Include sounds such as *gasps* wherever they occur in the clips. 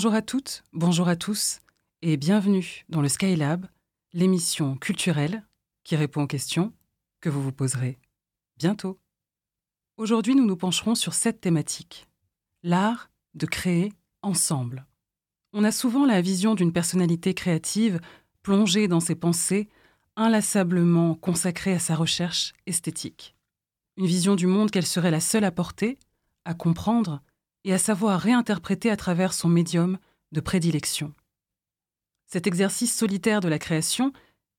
Bonjour à toutes, bonjour à tous, et bienvenue dans le Skylab, l'émission culturelle qui répond aux questions que vous vous poserez bientôt. Aujourd'hui, nous nous pencherons sur cette thématique l'art de créer ensemble. On a souvent la vision d'une personnalité créative plongée dans ses pensées, inlassablement consacrée à sa recherche esthétique. Une vision du monde qu'elle serait la seule à porter, à comprendre et à savoir réinterpréter à travers son médium de prédilection. Cet exercice solitaire de la création,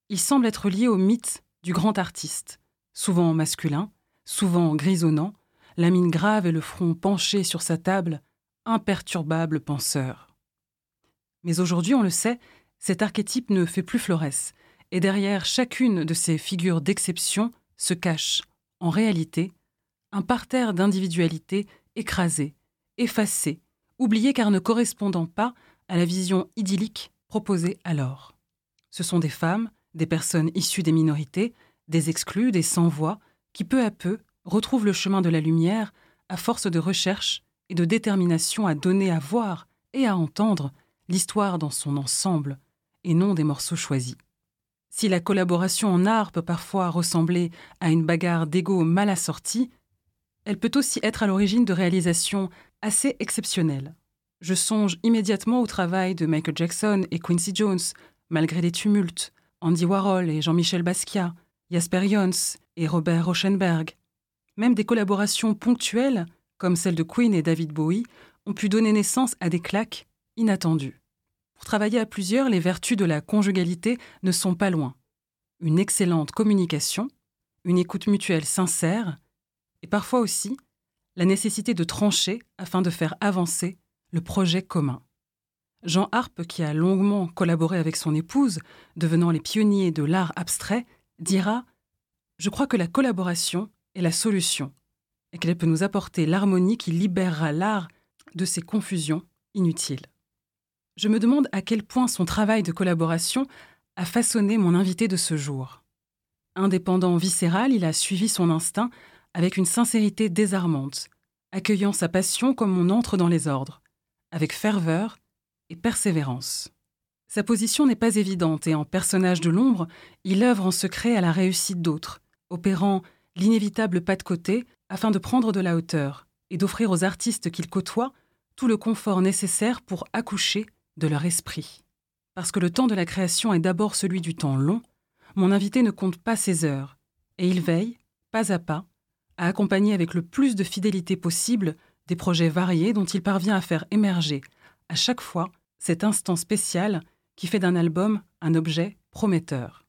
il semble être lié au mythe du grand artiste, souvent masculin, souvent grisonnant, la mine grave et le front penché sur sa table, imperturbable penseur. Mais aujourd'hui, on le sait, cet archétype ne fait plus florès, et derrière chacune de ces figures d'exception se cache, en réalité, un parterre d'individualité écrasée, effacée, oubliée car ne correspondant pas à la vision idyllique proposée alors. Ce sont des femmes, des personnes issues des minorités, des exclus, des sans-voix, qui peu à peu retrouvent le chemin de la lumière à force de recherche et de détermination à donner à voir et à entendre l'histoire dans son ensemble, et non des morceaux choisis. Si la collaboration en art peut parfois ressembler à une bagarre d'ego mal assortie, elle peut aussi être à l'origine de réalisations assez exceptionnelles. Je songe immédiatement au travail de Michael Jackson et Quincy Jones, malgré les tumultes, Andy Warhol et Jean-Michel Basquiat, Jasper Jons et Robert Rauschenberg. Même des collaborations ponctuelles, comme celle de Queen et David Bowie, ont pu donner naissance à des claques inattendues. Pour travailler à plusieurs, les vertus de la conjugalité ne sont pas loin. Une excellente communication, une écoute mutuelle sincère, et parfois aussi la nécessité de trancher afin de faire avancer le projet commun. Jean Harpe, qui a longuement collaboré avec son épouse, devenant les pionniers de l'art abstrait, dira Je crois que la collaboration est la solution, et qu'elle peut nous apporter l'harmonie qui libérera l'art de ses confusions inutiles je me demande à quel point son travail de collaboration a façonné mon invité de ce jour. Indépendant viscéral, il a suivi son instinct avec une sincérité désarmante, accueillant sa passion comme on entre dans les ordres, avec ferveur et persévérance. Sa position n'est pas évidente et en personnage de l'ombre, il œuvre en secret à la réussite d'autres, opérant l'inévitable pas de côté afin de prendre de la hauteur et d'offrir aux artistes qu'il côtoie tout le confort nécessaire pour accoucher de leur esprit. Parce que le temps de la création est d'abord celui du temps long, mon invité ne compte pas ses heures, et il veille, pas à pas, à accompagner avec le plus de fidélité possible des projets variés dont il parvient à faire émerger, à chaque fois, cet instant spécial qui fait d'un album un objet prometteur.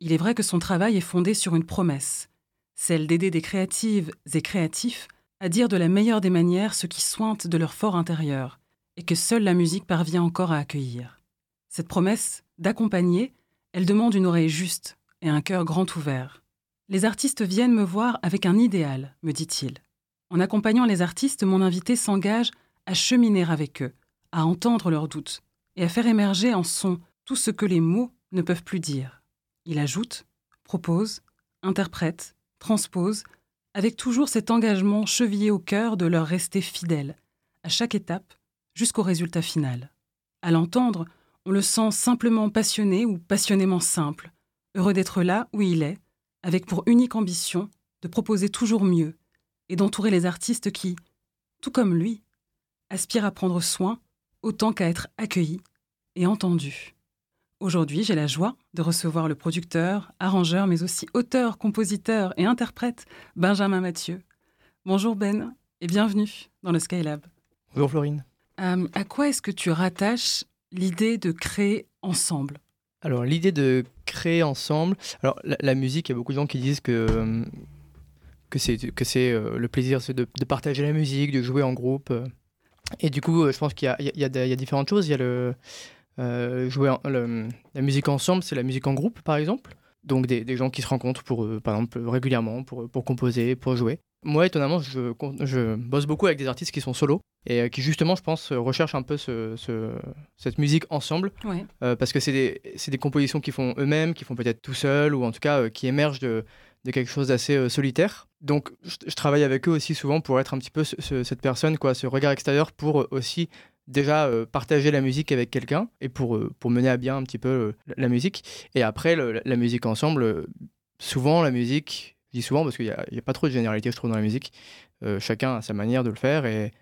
Il est vrai que son travail est fondé sur une promesse, celle d'aider des créatives et créatifs à dire de la meilleure des manières ce qui sointe de leur fort intérieur, et que seule la musique parvient encore à accueillir. Cette promesse d'accompagner, elle demande une oreille juste et un cœur grand ouvert. Les artistes viennent me voir avec un idéal, me dit-il. En accompagnant les artistes, mon invité s'engage à cheminer avec eux, à entendre leurs doutes et à faire émerger en son tout ce que les mots ne peuvent plus dire. Il ajoute, propose, interprète, transpose, avec toujours cet engagement chevillé au cœur de leur rester fidèle, à chaque étape, jusqu'au résultat final. À l'entendre, on le sent simplement passionné ou passionnément simple, heureux d'être là où il est, avec pour unique ambition de proposer toujours mieux et d'entourer les artistes qui, tout comme lui, aspirent à prendre soin autant qu'à être accueillis et entendus. Aujourd'hui, j'ai la joie de recevoir le producteur, arrangeur, mais aussi auteur, compositeur et interprète Benjamin Mathieu. Bonjour Ben et bienvenue dans le Skylab. Bonjour Florine. Euh, à quoi est-ce que tu rattaches l'idée de créer ensemble? Alors, l'idée de ensemble. Alors, la, musique, il y a beaucoup de gens qui disent que, que c'est, que c'est euh, le plaisir c'est de, partager la musique, de jouer en groupe. Et du coup, je pense qu'il y a, il y a, différentes choses. Il y a le. Euh, jouer la musique ensemble, c'est la musique en groupe, par exemple. Donc, des, des gens qui se rencontrent, pour, par exemple, régulièrement pour, pour composer, pour jouer. Moi, étonnamment, je, je, bosse beaucoup avec des artistes qui sont solos et euh, qui, justement, je pense, recherchent un peu ce, cette musique ensemble. Euh, parce que c'est des, des, compositions qu'ils font eux-mêmes, qui font peut-être tout seuls, ou en tout cas euh, qui émergent de, de, quelque chose d'assez solitaire. Donc, je, travaille avec eux aussi souvent pour être un petit peu cette personne, quoi, ce regard extérieur pour aussi déjà partager la musique avec quelqu'un et pour, pour mener à bien un petit peu la musique. Et après, la musique ensemble, souvent la musique, dis souvent parce qu'il n'y a, a, pas trop de généralité, je trouve, dans la musique. chacun a sa manière de le faire et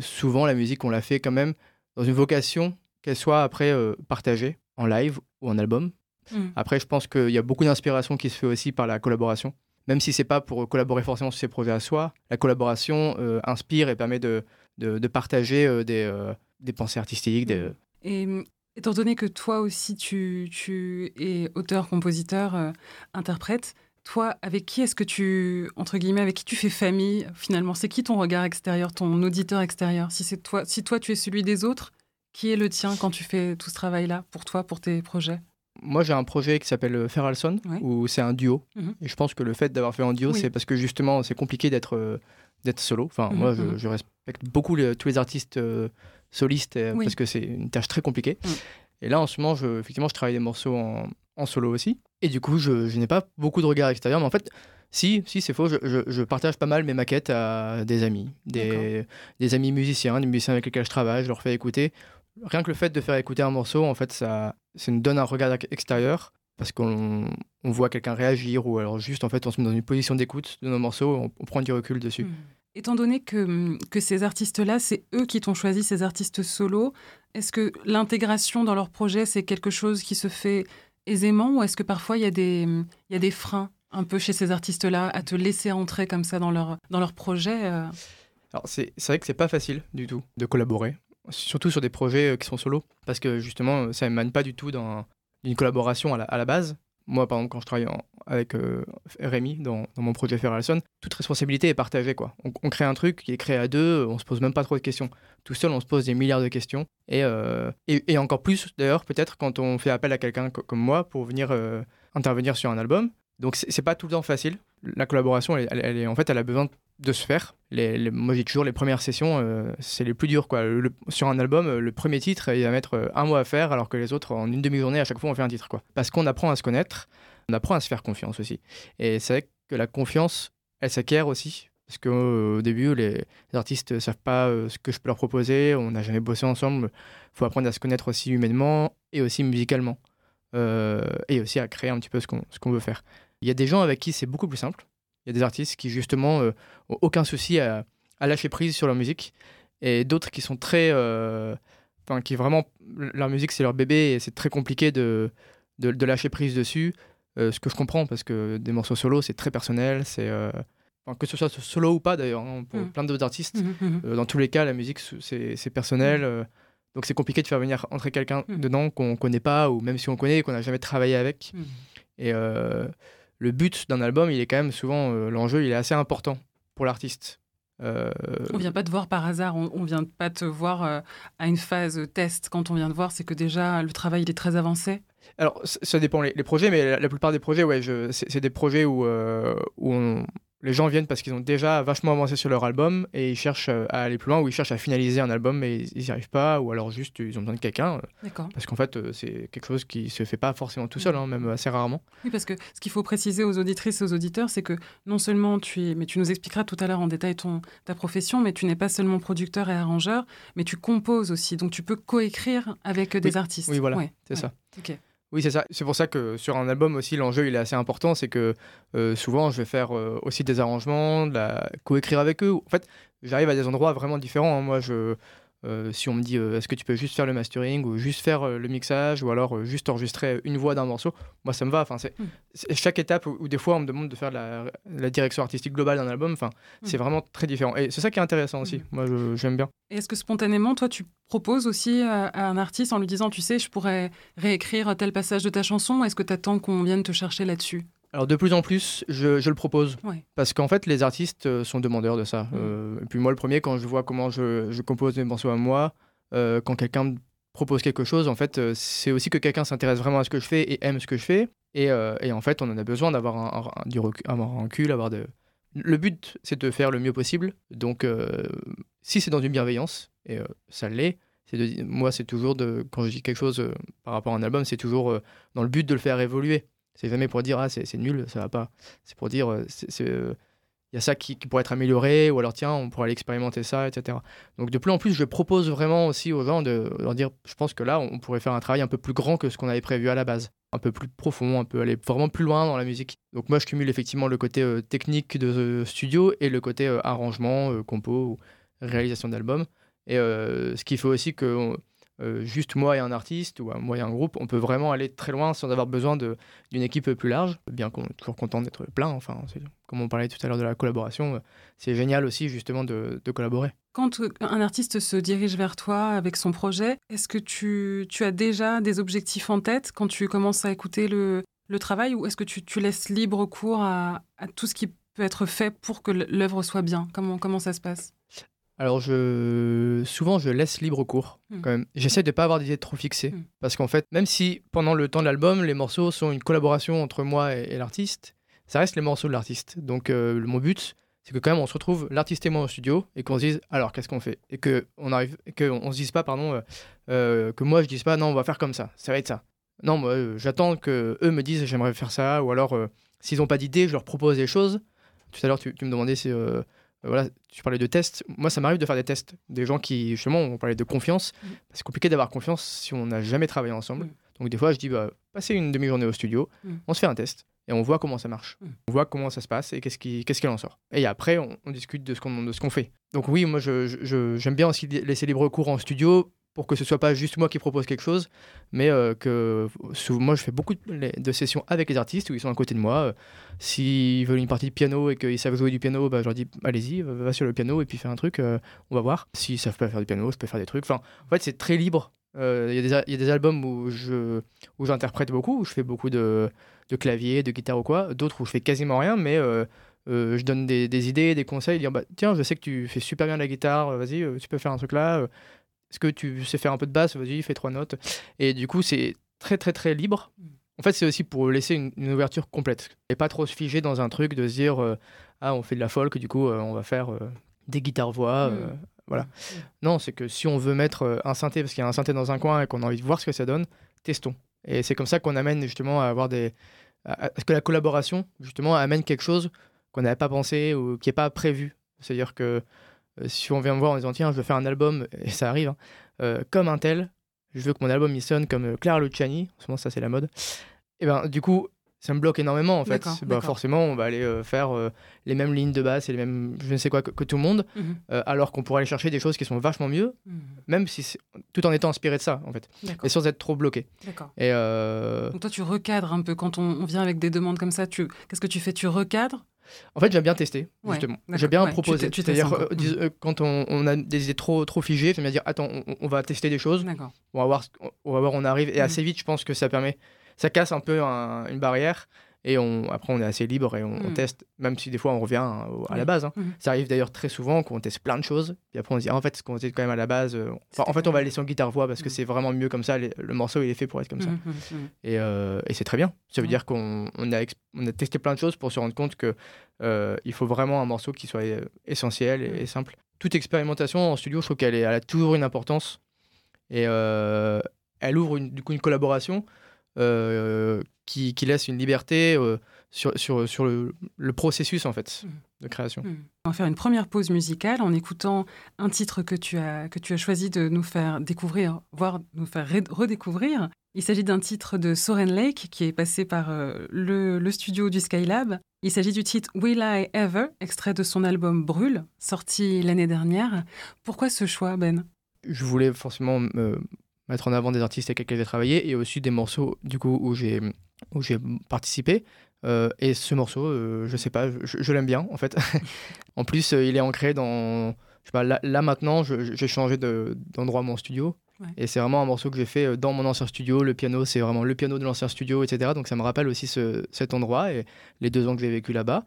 souvent la musique, on la fait quand même dans une vocation qu'elle soit après partagée en live ou en album. Mm. Après, je pense qu'il y a beaucoup d'inspiration qui se fait aussi par la collaboration. Même si c'est pas pour collaborer forcément sur ces projets à soi, la collaboration euh, inspire et permet de, de, partager euh, des, euh, des, pensées artistiques. Des... Et étant donné que toi aussi tu, tu es auteur, compositeur, interprète, toi, avec qui est-ce que tu, entre guillemets, avec qui tu fais famille finalement? C'est qui ton regard extérieur, ton auditeur extérieur? Si c'est toi, si toi tu es celui des autres, qui est le tien quand tu fais tout ce travail-là pour toi, pour tes projets? Moi, j'ai un projet qui s'appelle euh, Feralson, où c'est un duo. Mhm. Et je pense que le fait d'avoir fait un duo, c'est parce que justement, c'est compliqué d'être euh, d'être solo. Enfin, mhm, moi, mhm. je, respecte beaucoup tous les artistes euh, solistes parce que c'est une tâche très compliquée. Et là, en ce moment, je, effectivement, je travaille des morceaux en, en solo aussi. Et du coup, je, n'ai pas beaucoup de regard extérieur. Mais en fait, si, si c'est faux, je, je, partage pas mal mes maquettes à des amis, des, des amis musiciens, des musiciens avec lesquels je travaille. Je leur fais écouter rien que le fait de faire écouter un morceau, en fait, ça, ça nous donne un regard extérieur parce qu'on on voit quelqu'un réagir ou alors juste en fait on se met dans une position d'écoute de nos morceaux, on, on, prend du recul dessus. Hmm. Étant donné que, que ces artistes-là, c'est eux qui t'ont choisi, ces artistes solos, est-ce que l'intégration dans leur projet, c'est quelque chose qui se fait aisément ou est-ce que parfois il y, a des, y a des freins un peu chez ces artistes-là à te laisser entrer comme ça dans leur, dans leur projet euh? Alors c'est vrai que c'est pas facile du tout de collaborer surtout sur des projets euh, qui sont solos, parce que justement, ça émane pas du tout d'une collaboration à la, base. Moi, par exemple, quand je travaille avec euh, Rémi dans, mon projet Ferralson, toute responsabilité est partagée. On, crée un truc qui est créé à deux, on se pose même pas trop de questions. Tout seul, on se pose des milliards de questions. Et, euh, et, encore plus, d'ailleurs, peut-être quand on fait appel à quelqu'un comme moi pour venir intervenir sur un album. Donc, c'est pas tout le temps facile. La collaboration, elle, est, en fait, elle a besoin de se faire. Les, moi, j'ai toujours les premières sessions, euh, c'est les plus dures. Quoi. sur un album, euh, le premier titre, il va mettre euh, un mois à faire, alors que les autres, en une demi-journée, à chaque fois, on fait un titre. Quoi. Parce qu'on apprend à se connaître, on apprend à se faire confiance aussi. Et c'est vrai que la confiance, elle s'acquiert aussi. Parce qu'au début, les, artistes ne savent pas ce que je peux leur proposer, on n'a jamais bossé ensemble. Il faut apprendre à se connaître aussi humainement et aussi musicalement. et aussi à créer un petit peu ce qu'on veut faire. Il y a des gens avec qui c'est beaucoup plus simple il y a des artistes qui, justement, euh, ont aucun souci à, lâcher prise sur leur musique. Et d'autres qui sont très. Euh, enfin, qui vraiment. Leur musique, c'est leur bébé et c'est très compliqué de, de, lâcher prise dessus. Euh, ce que je comprends, parce que des morceaux solo, c'est très personnel. C'est. que ce soit solo ou pas, d'ailleurs, hein, pour mm. plein d'autres artistes. Mm, mm, dans tous les cas, la musique, c'est personnel. donc c'est compliqué de faire venir entrer quelqu'un dedans qu'on connaît pas, ou même si on connaît, qu'on n'a jamais travaillé avec. Et le but d'un album, il est quand même souvent, euh, l'enjeu, il est assez important pour l'artiste. Euh... On vient pas te voir par hasard, on, on vient pas te voir euh, à une phase test. Quand on vient te voir, c'est que déjà le travail il est très avancé. Alors ça dépend les, projets, mais la, plupart des projets, ouais, c'est des projets où, euh, où on, les gens viennent parce qu'ils ont déjà vachement avancé sur leur album et ils cherchent euh, à aller plus loin ou ils cherchent à finaliser un album mais ils n'y arrivent pas ou alors juste ils ont besoin de quelqu'un. Euh, parce qu'en fait, euh, c'est quelque chose qui se fait pas forcément tout seul, hein, même assez rarement. Oui, parce que ce qu'il faut préciser aux auditrices et aux auditeurs, c'est que non seulement tu es, mais tu nous expliqueras tout à l'heure en détail ton, ta profession, mais tu n'es pas seulement producteur et arrangeur, mais tu composes aussi. Donc tu peux coécrire avec des artistes. Oui, voilà, c'est ça. Ok. Oui, c'est ça. C'est pour ça que sur un album aussi, l'enjeu il est assez important. C'est que euh, souvent, je vais faire euh, aussi des arrangements, de la coécrire avec eux. En fait, j'arrive à des endroits vraiment différents. Hein. Moi, je, euh, si on me dit euh, est-ce que tu peux juste faire le mastering ou juste faire euh, le mixage ou alors juste enregistrer une voix d'un morceau, moi ça me va. Enfin, hmm. c'est chaque étape où, des fois on me demande de faire la, direction artistique globale d'un album. Enfin, hmm. c'est vraiment très différent. Et c'est ça qui est intéressant aussi. Hmm. Moi, j'aime bien. Est-ce que spontanément, toi, tu proposes aussi à, un artiste en lui disant, tu sais, je pourrais réécrire tel passage de ta chanson? Est-ce que tu attends qu'on vienne te chercher là-dessus? Alors de plus en plus, je, le propose. Parce qu'en fait, les artistes euh, sont demandeurs de ça. Mm. Euh, et puis moi, le premier, quand je vois comment je, compose mes morceaux à moi, euh, quand quelqu'un me propose quelque chose, en fait, c'est aussi que quelqu'un s'intéresse vraiment à ce que je fais et aime ce que je fais. Et, en fait, on en a besoin d'avoir un, du recul, recul, avoir de... Le but, c'est de faire le mieux possible. Donc, si c'est dans une bienveillance, et ça l'est, de, moi, c'est toujours de, quand je dis quelque chose par rapport à un album, c'est toujours dans le but de le faire évoluer. C'est jamais pour dire ah c'est nul, ça va pas. C'est pour dire euh, euh, il y a ça qui, pourrait être amélioré, ou alors tiens, on pourrait aller expérimenter ça, etc. Donc de plus en plus, je propose vraiment aussi aux gens de leur dire, je pense que là, on pourrait faire un travail un peu plus grand que ce qu'on avait prévu à la base, un peu plus profond, un peu aller vraiment plus loin dans la musique. Donc moi, je cumule effectivement le côté euh, technique de studio et le côté arrangement, compo ou réalisation d'album. Et ce qui fait aussi que euh, juste moi et un artiste ou moi et un groupe, on peut vraiment aller très loin sans avoir besoin d'une équipe plus large, bien qu'on est toujours content d'être plein. Enfin, comme on parlait tout à l'heure de la collaboration, euh, c'est génial aussi justement de, collaborer. Quand un artiste se dirige vers toi avec son projet, est-ce que tu, as déjà des objectifs en tête quand tu commences à écouter le, travail ou est-ce que tu, laisses libre cours à, tout ce qui peut être fait pour que l'œuvre soit bien? Comment ça se passe? Alors, je... souvent, je laisse libre cours hmm. quand même. J'essaie de ne pas avoir d'idées trop fixées. Hmm. Parce qu'en fait, même si pendant le temps de l'album, les morceaux sont une collaboration entre moi et, l'artiste, ça reste les morceaux de l'artiste. Donc, euh, mon but, c'est que quand même, on se retrouve, l'artiste et moi au studio, et qu'on se dise, alors, qu'est-ce qu'on fait? Et qu'on arrive, qu'on se dise pas, pardon, euh, euh, que moi, je dise pas, non, on va faire comme ça, ça va être ça. Non, moi, j'attends que eux me disent, j'aimerais faire ça, ou alors, s'ils n'ont pas d'idée, je leur propose des choses. Tout à l'heure, tu, tu, me demandais si voilà, tu parlais de tests. Moi, ça m'arrive de faire des tests. Des gens qui, justement, on parlait de confiance. Mm. C'est compliqué d'avoir confiance si on n'a jamais travaillé ensemble. Mm. Donc, des fois, je dis, bah, passez une demi-journée au studio, mm. on se fait un test et on voit comment ça marche. On voit comment ça se passe et qu'est-ce qu'il ce en sort. Et après, on, discute de ce qu'on fait. Donc, oui, moi, j'aime je, je, bien aussi laisser libre cours en studio pour que ce soit pas juste moi qui propose quelque chose, mais euh, que moi je fais beaucoup de, sessions avec les artistes où ils sont à côté de moi. Euh, s'ils veulent une partie de piano et qu'ils savent jouer du piano, bah, je leur dis allez-y, va sur le piano et puis fais un truc, euh, on va voir. S'ils savent pas faire du piano, je peux faire des trucs. Enfin, en fait, c'est très libre. Il y, a des albums où je où j'interprète beaucoup, où je fais beaucoup de, de clavier, de guitare ou quoi. D'autres où je fais quasiment rien, mais je donne des, des, idées, des conseils, dire bah, tiens, je sais que tu fais super bien la guitare, vas-y, tu peux faire un truc là. Est-ce que tu sais faire un peu de basse? Vas-y, fais trois notes. Et du coup, c'est très, très, très libre. En fait, c'est aussi pour laisser une, ouverture complète. Et pas trop se figer dans un truc de se dire euh, Ah, on fait de la folk, du coup, euh, on va faire euh, des guitares-voix. Mm. voilà. Mm. Non, c'est que si on veut mettre un synthé, parce qu'il y a un synthé dans un coin et qu'on a envie de voir ce que ça donne, testons. Et c'est comme ça qu'on amène justement à avoir des. à ce que la collaboration, justement, amène quelque chose qu'on n'avait pas pensé ou qui n'est pas prévu. C'est-à-dire que si on vient me voir en disant tiens, je veux faire un album, *laughs* et ça arrive, hein, euh, comme un tel, je veux que mon album il sonne comme euh, Clara Luciani, en ce moment ça c'est la mode, et ben du coup ça me bloque énormément en fait. Bah, forcément, on va aller faire les mêmes lignes de basse et les mêmes je ne sais quoi que, tout le monde, mhm. alors qu'on pourrait aller chercher des choses qui sont vachement mieux, mhm. même si tout en étant inspiré de ça en fait, et sans être trop bloqué. Et Donc toi tu recadres un peu quand on, on vient avec des demandes comme ça. Tu qu'est-ce que tu fais? Tu recadres en fait, j'aime bien tester, justement. j'aime bien proposer. C'est-à-dire, euh, euh, quand on, a des idées trop, trop figées, j'aime bien dire attends, on, va tester des choses. On va voir, on va voir, on arrive. Et mmh. assez vite, je pense que ça permet. Ça casse un peu une barrière. Et on, après, on est assez libre et on, mm. teste, même si des fois on revient à la base. Hein. Mm. Ça arrive d'ailleurs très souvent qu'on teste plein de choses. Et après, on se dit, ah, en fait, ce qu'on était quand même à la base. Euh, en fait, on va laisser en guitare-voix parce que mm. c'est vraiment mieux comme ça. le morceau, il est fait pour être comme ça. Et, euh, et c'est très bien. Ça veut dire qu'on on a, on a testé plein de choses pour se rendre compte qu'il euh, il faut vraiment un morceau qui soit essentiel et, simple. Toute expérimentation en studio, je trouve qu'elle a toujours une importance. Et elle ouvre du coup une collaboration euh, qui, laisse une liberté euh, sur, sur, sur le, le, processus en fait mmh. de création. Mmh. On va faire une première pause musicale en écoutant un titre que tu as, que tu as choisi de nous faire découvrir, voire nous faire redécouvrir. Il s'agit d'un titre de Soren Lake qui est passé par euh, le, le, studio du Skylab. Il s'agit du titre Will I Ever, extrait de son album Brûle, sorti l'année dernière. Pourquoi ce choix, Ben? Je voulais forcément mettre en avant des artistes avec lesquels j'ai travaillé et aussi des morceaux du coup où j'ai où j'ai participé. Euh, et ce morceau, euh, je sais pas, je, l'aime bien en fait. *laughs* en plus, euh, il est ancré dans. Je sais pas, là, maintenant, j'ai changé d'endroit mon studio. Et c'est vraiment un morceau que j'ai fait dans mon ancien studio. Le piano, c'est vraiment le piano de l'ancien studio, etc. Donc ça me rappelle aussi ce, cet endroit et les deux ans que j'ai vécu là-bas.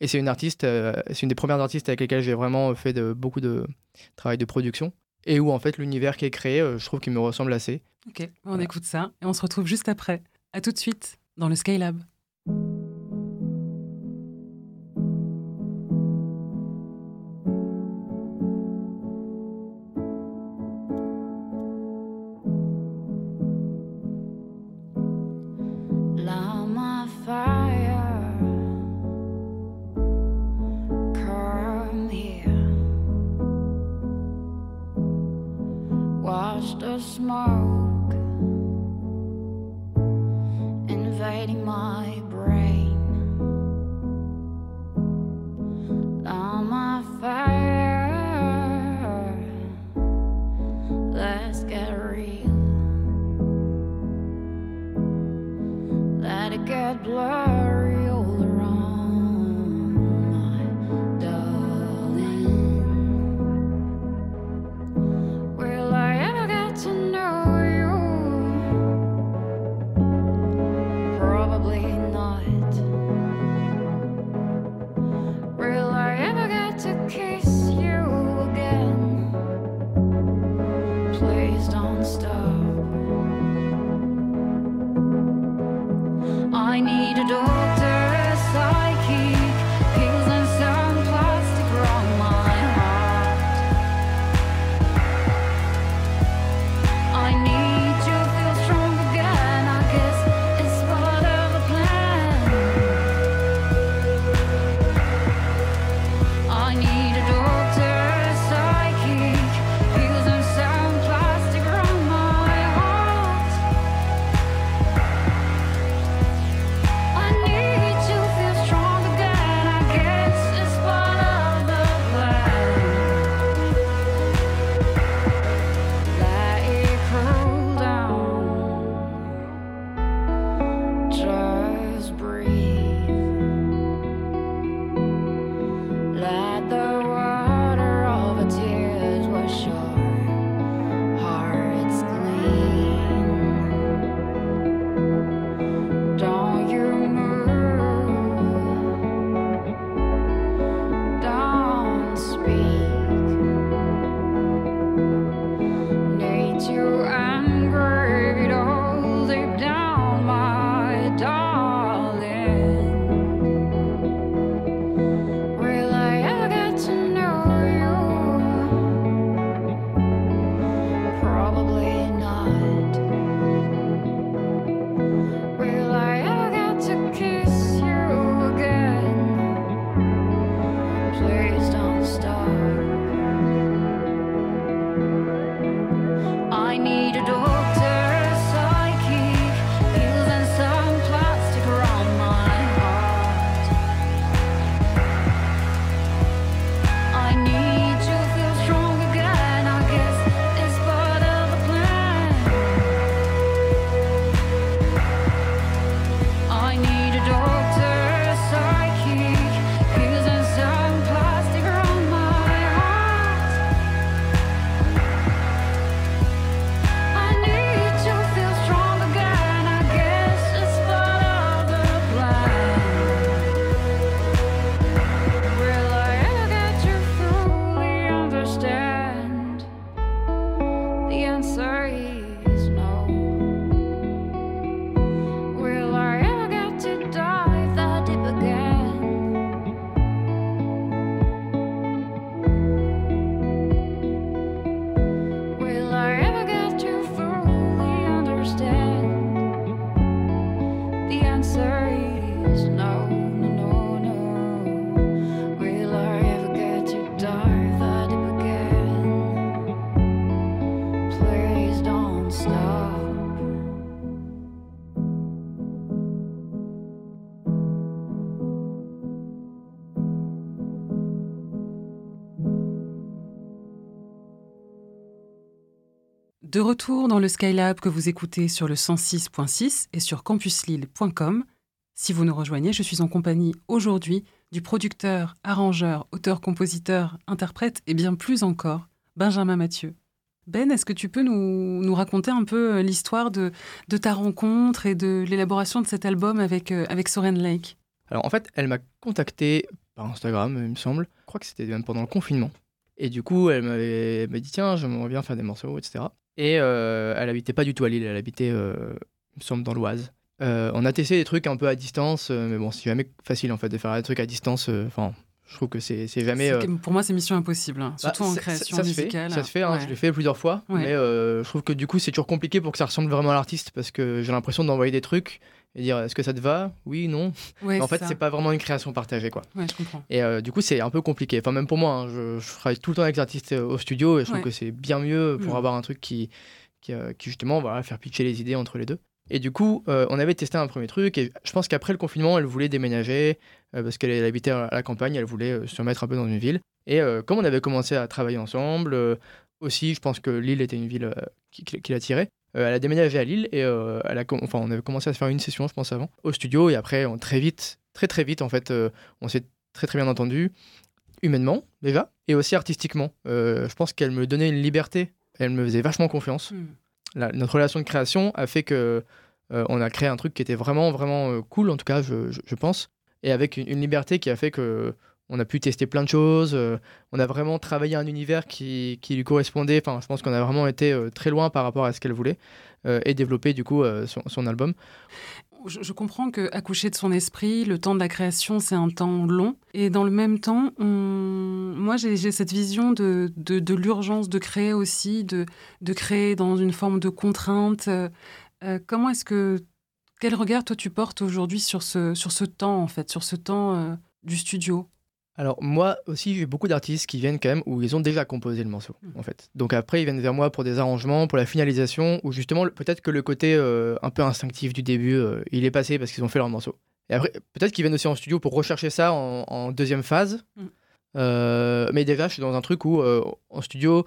Et c'est une artiste, c'est une des premières artistes avec lesquelles j'ai vraiment fait de, beaucoup de travail de production et où en fait l'univers qui est créé, euh, je trouve qu'il me ressemble assez. Ok, on écoute ça et on se retrouve juste après. À tout de suite dans le Skylab. De retour dans le Skylab que vous écoutez sur le 106.6 et sur campuslille.com. Si vous nous rejoignez, je suis en compagnie aujourd'hui du producteur, arrangeur, auteur-compositeur, interprète et bien plus encore, Benjamin Mathieu. Ben, est-ce que tu peux nous, nous raconter un peu euh, l'histoire de, de ta rencontre et de l'élaboration de cet album avec, euh, avec Soren Lake? Alors en fait, elle m'a contacté par Instagram, il me semble. Je crois que c'était même pendant le confinement. Et du coup, elle m'avait dit tiens, j'aimerais bien faire des morceaux, etc. Et euh, elle habitait pas du tout à Lille, elle habitait, euh, il me semble, dans l'Oise. Euh, on a testé des trucs un peu à distance, euh, mais bon, c'est jamais facile en fait de faire des trucs à distance. Enfin, je trouve que c'est jamais. Pour moi, c'est mission impossible, hein, surtout bah, en ça- création ça, se fait, musicale. ça se fait, hein, Ouais. je l'ai fait plusieurs fois, Ouais. mais je trouve que du coup c'est toujours compliqué pour que ça ressemble vraiment à l'artiste parce que j'ai l'impression d'envoyer des trucs et dire est-ce que ça te va? Oui, non. Ouais, en fait, c'est pas vraiment une création partagée, quoi. Ouais, je comprends. Et euh, du coup, c'est un peu compliqué. Enfin, même pour moi, hein, je, je travaille tout le temps avec les artistes euh, au studio et je trouve que c'est bien mieux pour Mm. avoir un truc qui, qui, euh, qui, justement, va faire pitcher les idées entre les deux. Et du coup, euh, on avait testé un premier truc et je pense qu'après le confinement, elle voulait déménager parce qu'elle elle habitait à la campagne, elle voulait se remettre un peu dans une ville. Et comme on avait commencé à travailler ensemble, aussi, je pense que Lille était une ville qui, qui, qui l'attirait. Euh, elle a déménagé à Lille et euh, elle a, enfin, on avait commencé à se faire une session, je pense, avant, au studio. Et après, on- très vite, très très vite, en fait, euh, on s'est très très bien entendu, humainement déjà, et aussi artistiquement. Je pense qu'elle me donnait une liberté, elle me faisait vachement confiance. Hmm. La- notre relation de création a fait que on a créé un truc qui était vraiment vraiment cool, en tout cas, je, je- je pense, et avec une, une liberté qui a fait que on a pu tester plein de choses. euh, on a vraiment travaillé un univers qui, lui correspondait. Enfin, je pense qu'on a vraiment été euh, très loin par rapport à ce qu'elle voulait euh, et développé du coup son, album. Je, comprends que accoucher de son esprit, le temps de la création, c'est un temps long. Et dans le même temps, moi, j'ai cette vision de, l'urgence de créer aussi, de, créer dans une forme de contrainte. Comment est-ce que... Quel regard, toi, tu portes aujourd'hui sur ce, sur ce temps, en fait, sur ce temps du studio? Alors moi aussi j'ai beaucoup d'artistes qui viennent quand même où ils ont déjà composé le morceau Mhm. en fait. Donc après ils viennent vers moi pour des arrangements, pour la finalisation, ou justement peut-être que le côté euh, un peu instinctif du début euh, il est passé parce qu'ils ont fait leur morceau. Et après peut-être qu'ils viennent aussi en studio pour rechercher ça en, en deuxième phase. Mhm. Euh, mais déjà je suis dans un truc où en studio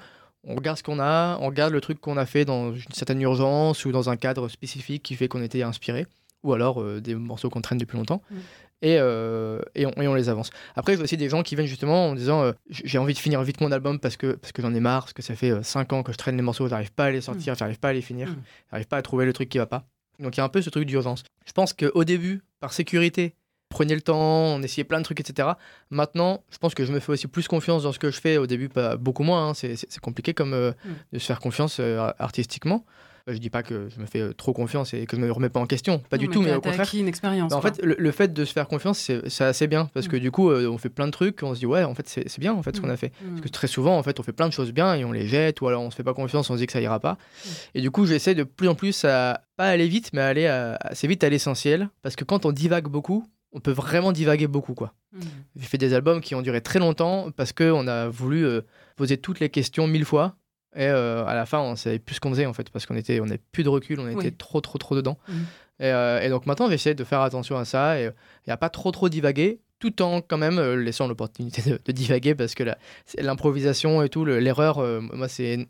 on regarde ce qu'on a, on regarde le truc qu'on a fait dans une certaine urgence ou dans un cadre spécifique qui fait qu'on était inspiré, ou alors des morceaux qu'on traîne depuis longtemps. Mhm. Et, euh, et, on, et on les avance. Après, j'ai aussi des gens qui viennent justement en disant euh, j'ai envie de finir vite mon album parce que, parce que j'en ai marre, parce que ça fait 5 ans que je traîne les morceaux, j'arrive pas à les sortir, j'arrive pas à les finir, Mm. j'arrive pas à trouver le truc qui va pas. Donc il y a un peu ce truc d'urgence. Je pense qu'au début, par sécurité, prenez le temps, on essayait plein de trucs, etc. Maintenant, je pense que je me fais aussi plus confiance dans ce que je fais. Au début, pas beaucoup moins. hein. C'est- compliqué comme euh, Mm. de se faire confiance euh, artistiquement. Je dis pas que je me fais euh, trop confiance et que je me remets pas en question, pas du tout, mais au contraire. acquis une expérience. Bah, en fait, le, le fait de se faire confiance, c'est c'est assez bien parce que Mm. du coup, euh, on fait plein de trucs, on se dit ouais, en fait, c'est c'est bien en fait ce qu'on Mm. a fait. Hmm. Parce que très souvent, en fait, on fait plein de choses bien et on les jette, ou alors on se fait pas confiance, on se dit que ça ira pas. Mm. Et du coup, j'essaie de plus en plus à pas aller vite, mais à aller à- assez vite à l'essentiel, parce que quand on divague beaucoup, on peut vraiment divaguer beaucoup, quoi. J'ai fait des albums qui ont duré très longtemps parce que on a voulu euh, poser toutes les questions mille fois. Et euh, à la fin, on savait plus ce qu'on faisait en fait, parce qu'on était, on avait plus de recul, on était Oui. trop, trop, trop dedans. Mhm. Et, euh, et donc maintenant, j'essaie de faire attention à ça et, et à pas trop, trop divaguer, tout en quand même euh, laissant l'opportunité de, de divaguer, parce que l'improvisation et tout, le- l'erreur, euh, moi c'est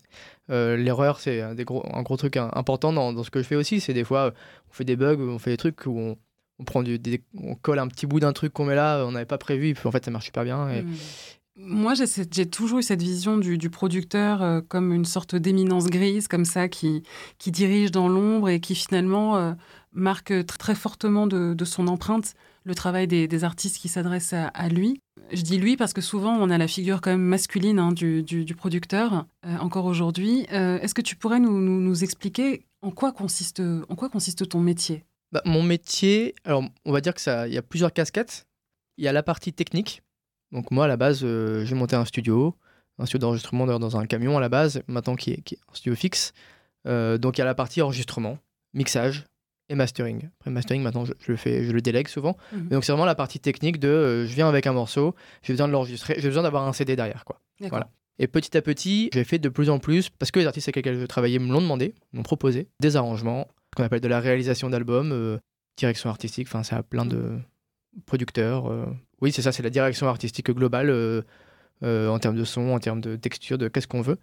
euh, l'erreur, c'est un, gros, un gros truc hein, important dans, dans ce que je fais aussi. C'est des fois, euh, on fait des bugs, on fait des trucs où on, on prend du, des- on colle un petit bout d'un truc qu'on met là, on n'avait pas prévu, et puis en fait ça marche super bien. Et, Mm. Moi, j'ai toujours eu cette vision du, du producteur euh, comme une sorte d'éminence grise, comme ça, qui, dirige dans l'ombre et qui finalement euh, marque tr- très fortement de, son empreinte le travail des, artistes qui s'adressent à, lui. Je dis lui parce que souvent, on a la figure quand même masculine hein, du, du- du producteur, euh, encore aujourd'hui. Est-ce que tu pourrais nous, expliquer en quoi, consiste, en quoi consiste ton métier? Bah, mon métier, alors on va dire que ça, il y a plusieurs casquettes. Il y a la partie technique. Donc moi à la base, euh, j'ai monté un studio, un studio d'enregistrement dans un camion à la base, maintenant qui est, qui est un studio fixe. Euh, donc il y a la partie enregistrement, mixage et mastering. Après mastering maintenant je, je le fais, je le délègue souvent. Mhm. Donc c'est vraiment la partie technique de, euh, je viens avec un morceau, j'ai besoin de l'enregistrer, j'ai besoin d'avoir un CD derrière quoi. Voilà. Et petit à petit, j'ai fait de plus en plus, parce que les artistes avec lesquels je travaillais me l'ont demandé, m'ont proposé des arrangements, ce qu'on appelle de la réalisation d'albums, direction artistique, enfin ça a plein de producteurs. euh. Oui, c'est ça, c'est la direction artistique globale euh, euh, en termes de son, en termes de texture, de qu'est-ce qu'on veut.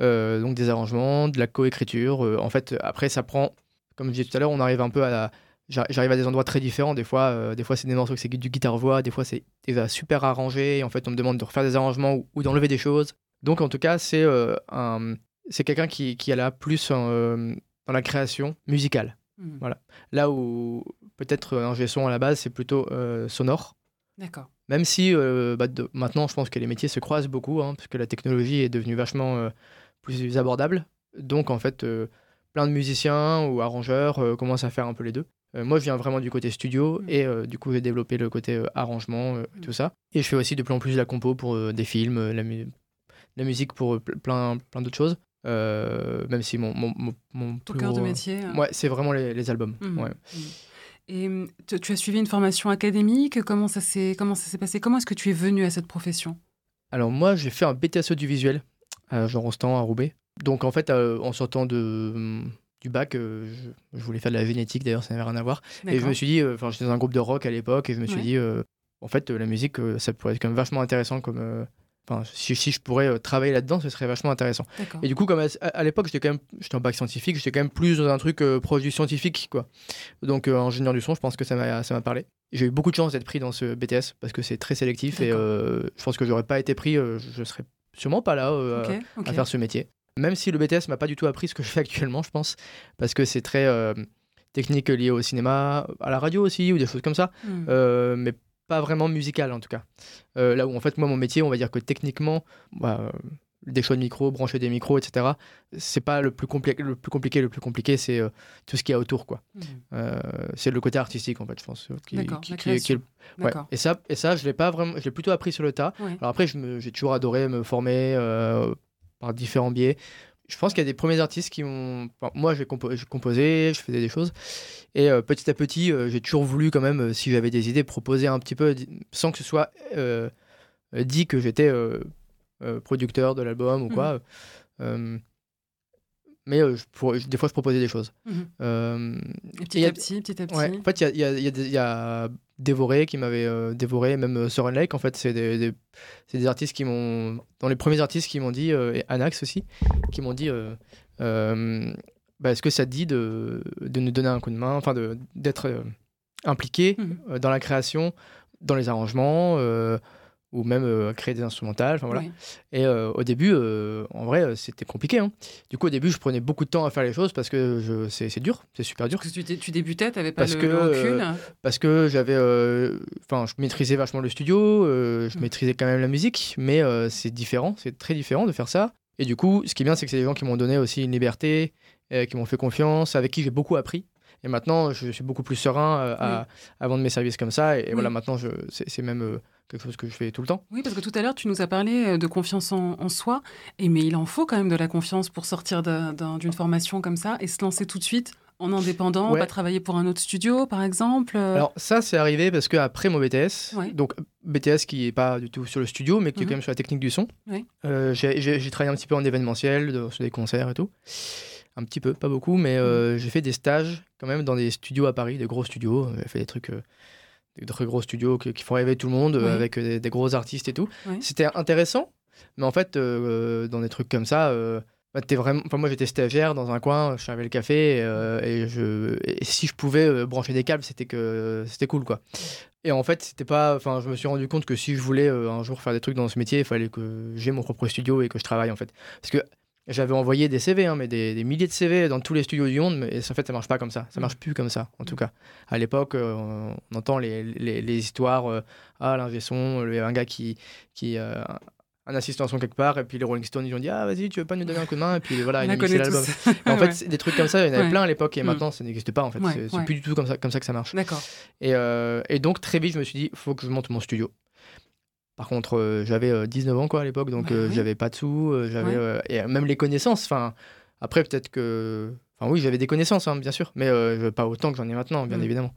Euh, donc des arrangements, de la coécriture. en fait, après, ça prend, comme je disais tout à l'heure, on arrive un peu à la... J'arrive à des endroits très différents. Des fois, des fois c'est des morceaux que c'est du guitare-voix. Des fois, c'est super arrangé. Et en fait, on me demande de refaire des arrangements ou, ou d'enlever des choses. Donc, en tout cas, c'est un... c'est quelqu'un qui, qui est là plus en, dans la création musicale. Mhm. Voilà. Là où peut-être un G son à la base, c'est plutôt sonore. D'accord. Même si euh, bah, de- maintenant, je pense que les métiers se croisent beaucoup, hein, parce que la technologie est devenue vachement euh, plus abordable. Donc, en fait, euh, plein de musiciens ou arrangeurs commencent à faire un peu les deux. Moi, je viens vraiment du côté studio Mm. et du coup, j'ai développé le côté arrangement, euh, Mm. tout ça. Et je fais aussi de plus en plus la compo pour des films, la, mu- la musique pour ple- plein, plein d'autres choses. Même si mon, mon, mon, mon Ton plus cœur de gros- métier. euh, Ouais, c'est vraiment les, les albums. Mhm. Ouais. Et hum, tu, as suivi une formation académique? Comment ça s'est comment ça s'est passé? Comment est-ce que tu es venu à cette profession? Alors moi, j'ai fait un BTS audiovisuel à Jean Rostand à Roubaix. Donc en fait, euh, en sortant de, du bac, euh, je, je voulais faire de la génétique, d'ailleurs, ça n'avait rien à voir. Et je me suis dit, euh, enfin, j'étais dans un groupe de rock à l'époque, et je me suis Ouais. dit, en fait, la musique, ça pourrait être quand même vachement intéressant comme. Euh, Enfin, si, si je pourrais euh, travailler là-dedans, ce serait vachement intéressant. Et du coup, comme à, à l'époque, j'étais quand même, j'étais en bac scientifique, j'étais quand même plus dans un truc euh, proche du scientifique, quoi. Donc, euh, ingénieur du son, je pense que ça m'a, ça m'a parlé. J'ai eu beaucoup de chance d'être pris dans ce BTS parce que c'est très sélectif et euh, je pense que j'aurais pas été pris, euh, je serais sûrement pas là euh, à faire ce métier. Même si le BTS m'a pas du tout appris ce que je fais *laughs* actuellement, je pense, parce que c'est très euh, technique lié au cinéma, à la radio aussi, ou des choses comme ça, Hmm. euh, mais pas vraiment musical en tout cas. Euh, là où en fait, moi, mon métier, on va dire que techniquement, bah, euh, des choix de micro, brancher des micros, etc., c'est pas le plus, le plus compliqué. Le plus compliqué, c'est euh, tout ce qu'il y a autour, quoi. Euh, c'est le côté artistique, en fait, je pense. Qui, qui- est- qui est le- ouais. Et ça, et ça, je l'ai pas vraiment, je l'ai plutôt appris sur le tas. Ouais. Alors après, je me- j'ai toujours adoré me former euh, par différents biais. Je pense qu'il y a des premiers artistes qui m'ont. enfin, moi, j'ai compo- j'ai composé, je faisais des choses. Et euh, petit à petit, euh, j'ai toujours voulu, quand même, euh, si j'avais des idées, proposer un petit peu, sans que ce soit dit que j'étais producteur de l'album ou quoi. Euh, mais je pour- des fois, je proposais des choses. Et petit et à petit, petit à petit. Ouais, en fait, il y a, y a Dévoré qui m'avait euh, dévoré, même euh, Soren Lake, en fait, c'est des, des- des artistes qui m'ont. Dans les premiers artistes qui m'ont dit, euh, et Anax aussi, qui m'ont dit euh, bah, est-ce que ça te dit de, de nous donner un coup de main, enfin, d'être impliqué euh, dans la création, dans les arrangements, ou même euh, créer des instrumentales, enfin voilà. Ouais. Et euh, au début, euh, en vrai, euh, c'était compliqué. hein. Du coup, au début, je prenais beaucoup de temps à faire les choses parce que je- c'est c'est dur, c'est super dur. Parce que tu, tu débutais, tu n'avais pas Parce le, que, le recul. parce que j'avais enfin je maîtrisais vachement le studio je Mm. maîtrisais quand même la musique mais c'est différent c'est très différent de faire ça et du coup ce qui est bien c'est que c'est des gens qui m'ont donné aussi une liberté qui m'ont fait confiance avec qui j'ai beaucoup appris et maintenant je suis beaucoup plus serein euh, à, à vendre mes services comme ça et, Oui. voilà maintenant c'est même euh, quelque chose que je fais tout le temps Oui, parce que tout à l'heure, tu nous as parlé euh, de confiance en, en soi. Et mais il en faut quand même de la confiance pour sortir d'un- d'un- d'une formation comme ça et se lancer tout de suite en indépendant, Ouais. pas travailler pour un autre studio, par exemple. euh, Alors ça, c'est arrivé parce que après mon BTS, Ouais. donc BTS qui est pas du tout sur le studio, mais qui est Mhm. quand même sur la technique du son, Ouais. euh, j'ai travaillé un petit peu en événementiel, de- sur des concerts et tout. Un petit peu, pas beaucoup, mais euh, Mhm. j'ai fait des stages quand même dans des studios à Paris, des gros studios. J'ai fait des trucs, euh, des très gros studios qui, qui font rêver tout le monde, euh, avec des, des gros artistes et tout. C'était intéressant, mais en fait, dans des trucs comme ça, bah, vraiment... enfin, moi j'étais stagiaire dans un coin, je servais le café, et, et je... et si je pouvais brancher des câbles, c'était que c'était cool quoi. Et en fait, c'était pas. Enfin, je me suis rendu compte que si je voulais un jour faire des trucs dans ce métier, il fallait que j'ai mon propre studio et que je travaille en fait. Parce que j'avais envoyé des CV, hein, mais des, des milliers de CV dans tous les studios du monde, mais en fait, ça marche pas comme ça. Ça marche plus comme ça, en tout cas. À l'époque, euh, on entend les, les, les histoires. euh, ah, l'ingé son, avait un gars qui. qui euh, un assistant son quelque part, et puis les Rolling Stones, ils ont dit Ah, vas-y, tu veux pas nous donner un coup de main Et puis voilà, on il la a mixé connaît l'album. en *laughs* fait, des trucs comme ça, il y en avait Ouais. plein à l'époque, et Mm. maintenant, ça n'existe pas en fait. Ouais, c'est plus du tout comme ça, comme ça que ça marche. D'accord. Et, euh, et donc, très vite, je me suis dit, faut que je monte mon studio. Par contre, euh, j'avais euh, 19 ans quoi, à l'époque, donc Bah euh, oui. j'avais pas de sous, euh, j'avais euh, et même les connaissances. Enfin, après, peut-être que. Enfin, oui, j'avais des connaissances, hein, bien sûr, mais euh, pas autant que j'en ai maintenant, bien Mm. évidemment.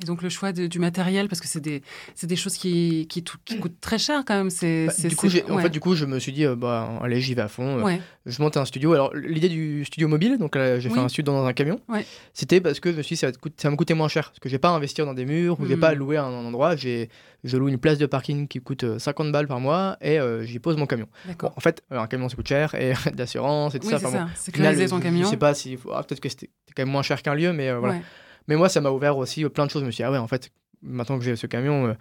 Euh, Et donc le choix de- du matériel, parce que c'est des, c'est des choses qui, qui, coûtent très cher quand même. C'est, bah, c'est- du coup, c'est- j'ai- en fait, du coup, je me suis dit, euh, bah, allez, j'y vais à fond. euh, Ouais. Je monte un studio. Alors, l'idée du studio mobile, donc euh, j'ai Oui. fait un studio dans un camion, Ouais. c'était parce que je me suis dit, ça va, te coûter- ça va me coûter moins cher. Parce que j'ai pas à investir dans des murs ou j'ai Mm. pas à louer un, un endroit. J'ai, je loue une place de parking qui coûte euh, 50 balles par mois et euh, j'y pose mon camion. Bon, en fait, euh, un camion ça coûte cher et *laughs* de l'assurance et tout Oui, ça. c'est bon, ça. ton je- camion. Je sais pas si. ah, peut-être que c'était quand même moins cher qu'un lieu, mais euh, voilà. Mais moi, ça m'a ouvert aussi plein de choses. Je me suis dit, ah ouais, en fait, maintenant que j'ai ce camion, euh,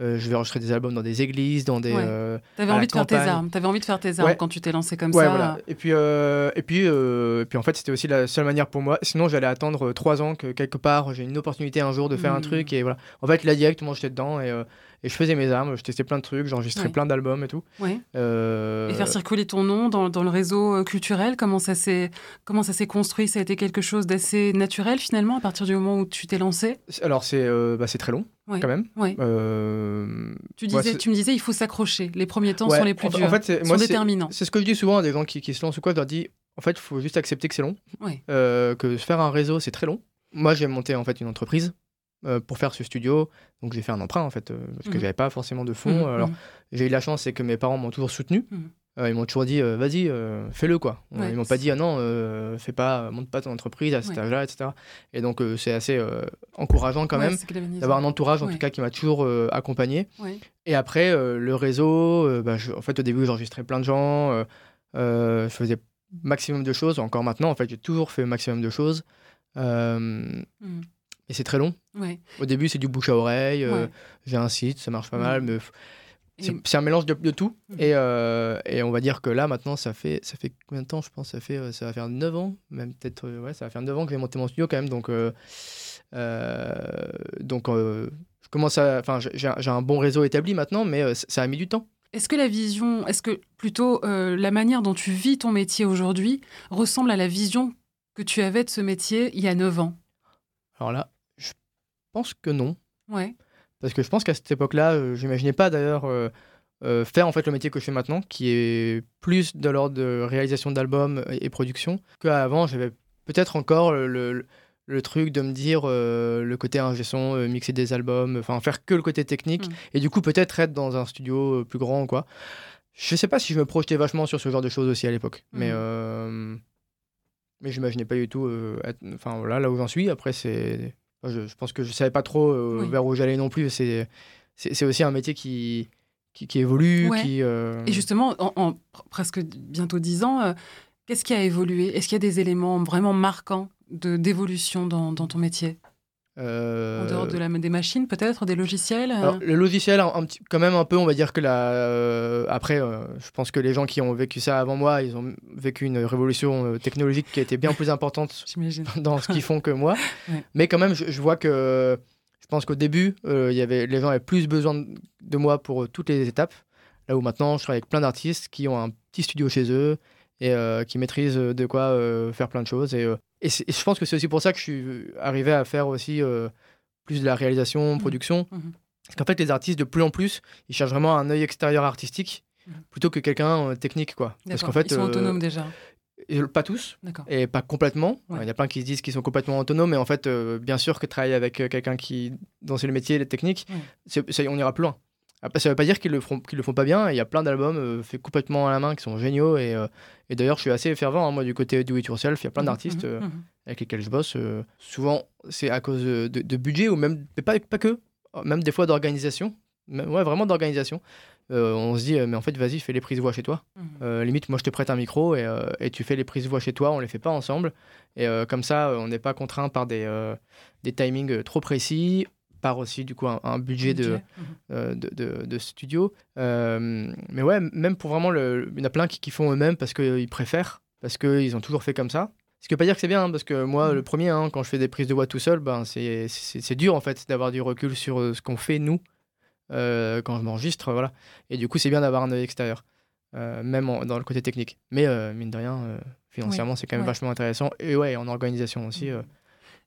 euh, je vais enregistrer des albums dans des églises, dans des. Ouais. euh, T'avais envie de faire tes armes. T'avais envie de faire tes armes Ouais. quand tu t'es lancé comme Ouais, ça. voilà. Et puis, euh, et puis, et puis en fait, c'était aussi la seule manière pour moi. Sinon, j'allais attendre trois ans que quelque part j'ai une opportunité un jour de faire un Mm. truc. Et voilà. En fait, là, directement, j'étais dedans et, et je faisais mes armes. Je testais plein de trucs, j'enregistrais Ouais. plein d'albums et tout. Ouais. Euh, Et faire circuler ton nom dans, dans le réseau euh, culturel, comment ça s'est comment ça s'est construit? Ça a été quelque chose d'assez naturel finalement à partir du moment où tu t'es lancé? Alors, c'est euh, bah, c'est très long Ouais. quand même. Euh, Tu disais, me disais, il faut s'accrocher. Les premiers temps sont les plus en, durs, en fait, sont moi, déterminants. c'est ce que je dis souvent à des gens qui, qui se lancent ou quoi. Je leur dis, en fait, il faut juste accepter que c'est long. Que faire un réseau, c'est très long. moi, j'ai monté en fait une entreprise euh, pour faire ce studio. Donc, j'ai fait un emprunt en fait, euh, parce que Mhm. j'avais pas forcément de fonds. Mhm, Alors, mhm. j'ai eu la chance, c'est que mes parents m'ont toujours soutenu. Euh, ils m'ont toujours dit, euh, vas-y, euh, fais-le quoi. Ouais. Ils m'ont pas dit, ah non, euh, fais pas, monte pas ton entreprise à cet Ouais. âge-là, etc. Et donc, euh, c'est assez euh, encourageant quand Ouais, même d'avoir un entourage en tout cas qui m'a toujours euh, accompagné. Et après, euh, le réseau, euh, bah, je- en fait, au début, j'enregistrais plein de gens, euh, euh, je faisais maximum de choses. Encore maintenant, en fait, j'ai toujours fait maximum de choses. Euh. Et c'est très long. Ouais. Au début, c'est du bouche à oreille. euh, Ouais. J'ai un site, ça marche pas mal, mais c'est un mélange de, de tout. Mhm. Et, euh, et on va dire que là, maintenant, ça fait, ça fait combien de temps Je pense ça fait euh, ça va faire 9 ans, même peut-être, ouais, ça va faire 9 ans que j'ai monté mon studio quand même. Donc, euh, donc je commence à. Enfin, j'ai un- bon réseau établi maintenant, mais ça a mis du temps. Est-ce que la vision, est-ce que plutôt euh, la manière dont tu vis ton métier aujourd'hui ressemble à la vision que tu avais de ce métier il y a 9 ans? Alors là, pense que non. Ouais. Parce que je pense qu'à cette époque-là, euh, j'imaginais pas d'ailleurs euh, euh, faire en fait le métier que je fais maintenant, qui est plus de l'ordre de réalisation d'albums et, et production, qu'avant j'avais peut-être encore le, le- le truc de me dire euh, le côté ingé son, mixer des albums, enfin faire que le côté technique, Mm. et du coup peut-être être dans un studio plus grand ou quoi. Je sais pas si je me projetais vachement sur ce genre de choses aussi à l'époque, mais Mm. euh, mais j'imaginais pas du tout. euh, être- Enfin voilà, là où j'en suis. Après c'est, je, je pense que je savais pas trop euh, Oui. vers où j'allais non plus. C'est aussi un métier qui qui, qui évolue, Ouais. qui euh, Et justement, en, en pr- presque bientôt 10 ans, euh, qu'est-ce qui a évolué? Est-ce qu'il y a des éléments vraiment marquants d'évolution dans, dans ton métier? Euh, En dehors de la, des machines, peut-être, des logiciels euh Alors, le logiciel, un, un petit, quand même un peu, on va dire que la. euh, après, euh, je pense que les gens qui ont vécu ça avant moi, ils ont vécu une révolution technologique qui a été bien plus importante *laughs* *laughs* dans ce qu'ils font que moi. *laughs* Ouais. Mais quand même, je, je vois que. Je pense qu'au début, il y avait, les gens avaient plus besoin de, de moi pour toutes les étapes. Là où maintenant, je travaille avec plein d'artistes qui ont un petit studio chez eux et qui maîtrisent de quoi faire plein de choses. Et, et, je pense que c'est aussi pour ça que je suis arrivé à faire aussi euh, plus de la réalisation, Mhm. production. Mhm. Parce qu'en fait, les artistes, de plus en plus, ils cherchent vraiment un œil extérieur artistique Mhm. plutôt que quelqu'un euh, technique. Quoi. Parce qu'en fait, Ils sont euh, autonomes déjà. pas tous, et pas complètement. Il y a plein qui se disent qu'ils sont complètement autonomes, mais en fait, euh, bien sûr que travailler avec quelqu'un qui, c'est le métier, les techniques, Ouais. on ira plus loin. Après, ça veut pas dire qu'ils le, feront- qu'ils le font pas bien. Il y a plein d'albums euh, faits complètement à la main qui sont géniaux. Et, euh, et d'ailleurs, je suis assez fervent, hein, moi, du côté do it yourself. Il y a plein Mhm, d'artistes mhm, euh, mhm. avec lesquels je bosse. souvent, c'est à cause de, budget ou même, mais pas, pas que, même des fois d'organisation. Ouais, vraiment d'organisation. On se dit, mais en fait, vas-y, fais les prises voix chez toi. Limite, moi, je te prête un micro et, et tu fais les prises voix chez toi. On les fait pas ensemble. Et comme ça, on n'est pas contraint par des, des timings trop précis, par aussi, du coup, un, un budget de, euh, de, de- de studio. Euh, mais ouais, même pour vraiment, le, il y en a plein qui, qui font eux-mêmes parce qu'ils préfèrent, parce qu'ils ont toujours fait comme ça. Ce qui veut pas dire que c'est bien, hein, parce que moi, Mhm. le premier, hein, quand je fais des prises de voix tout seul, ben, c'est- dur en fait d'avoir du recul sur euh, ce qu'on fait nous quand je m'enregistre. Voilà. Et du coup, c'est bien d'avoir un œil extérieur, même en- dans le côté technique. Mais mine de rien, financièrement, c'est quand même ouais. vachement intéressant. Et ouais, en organisation aussi, Mhm.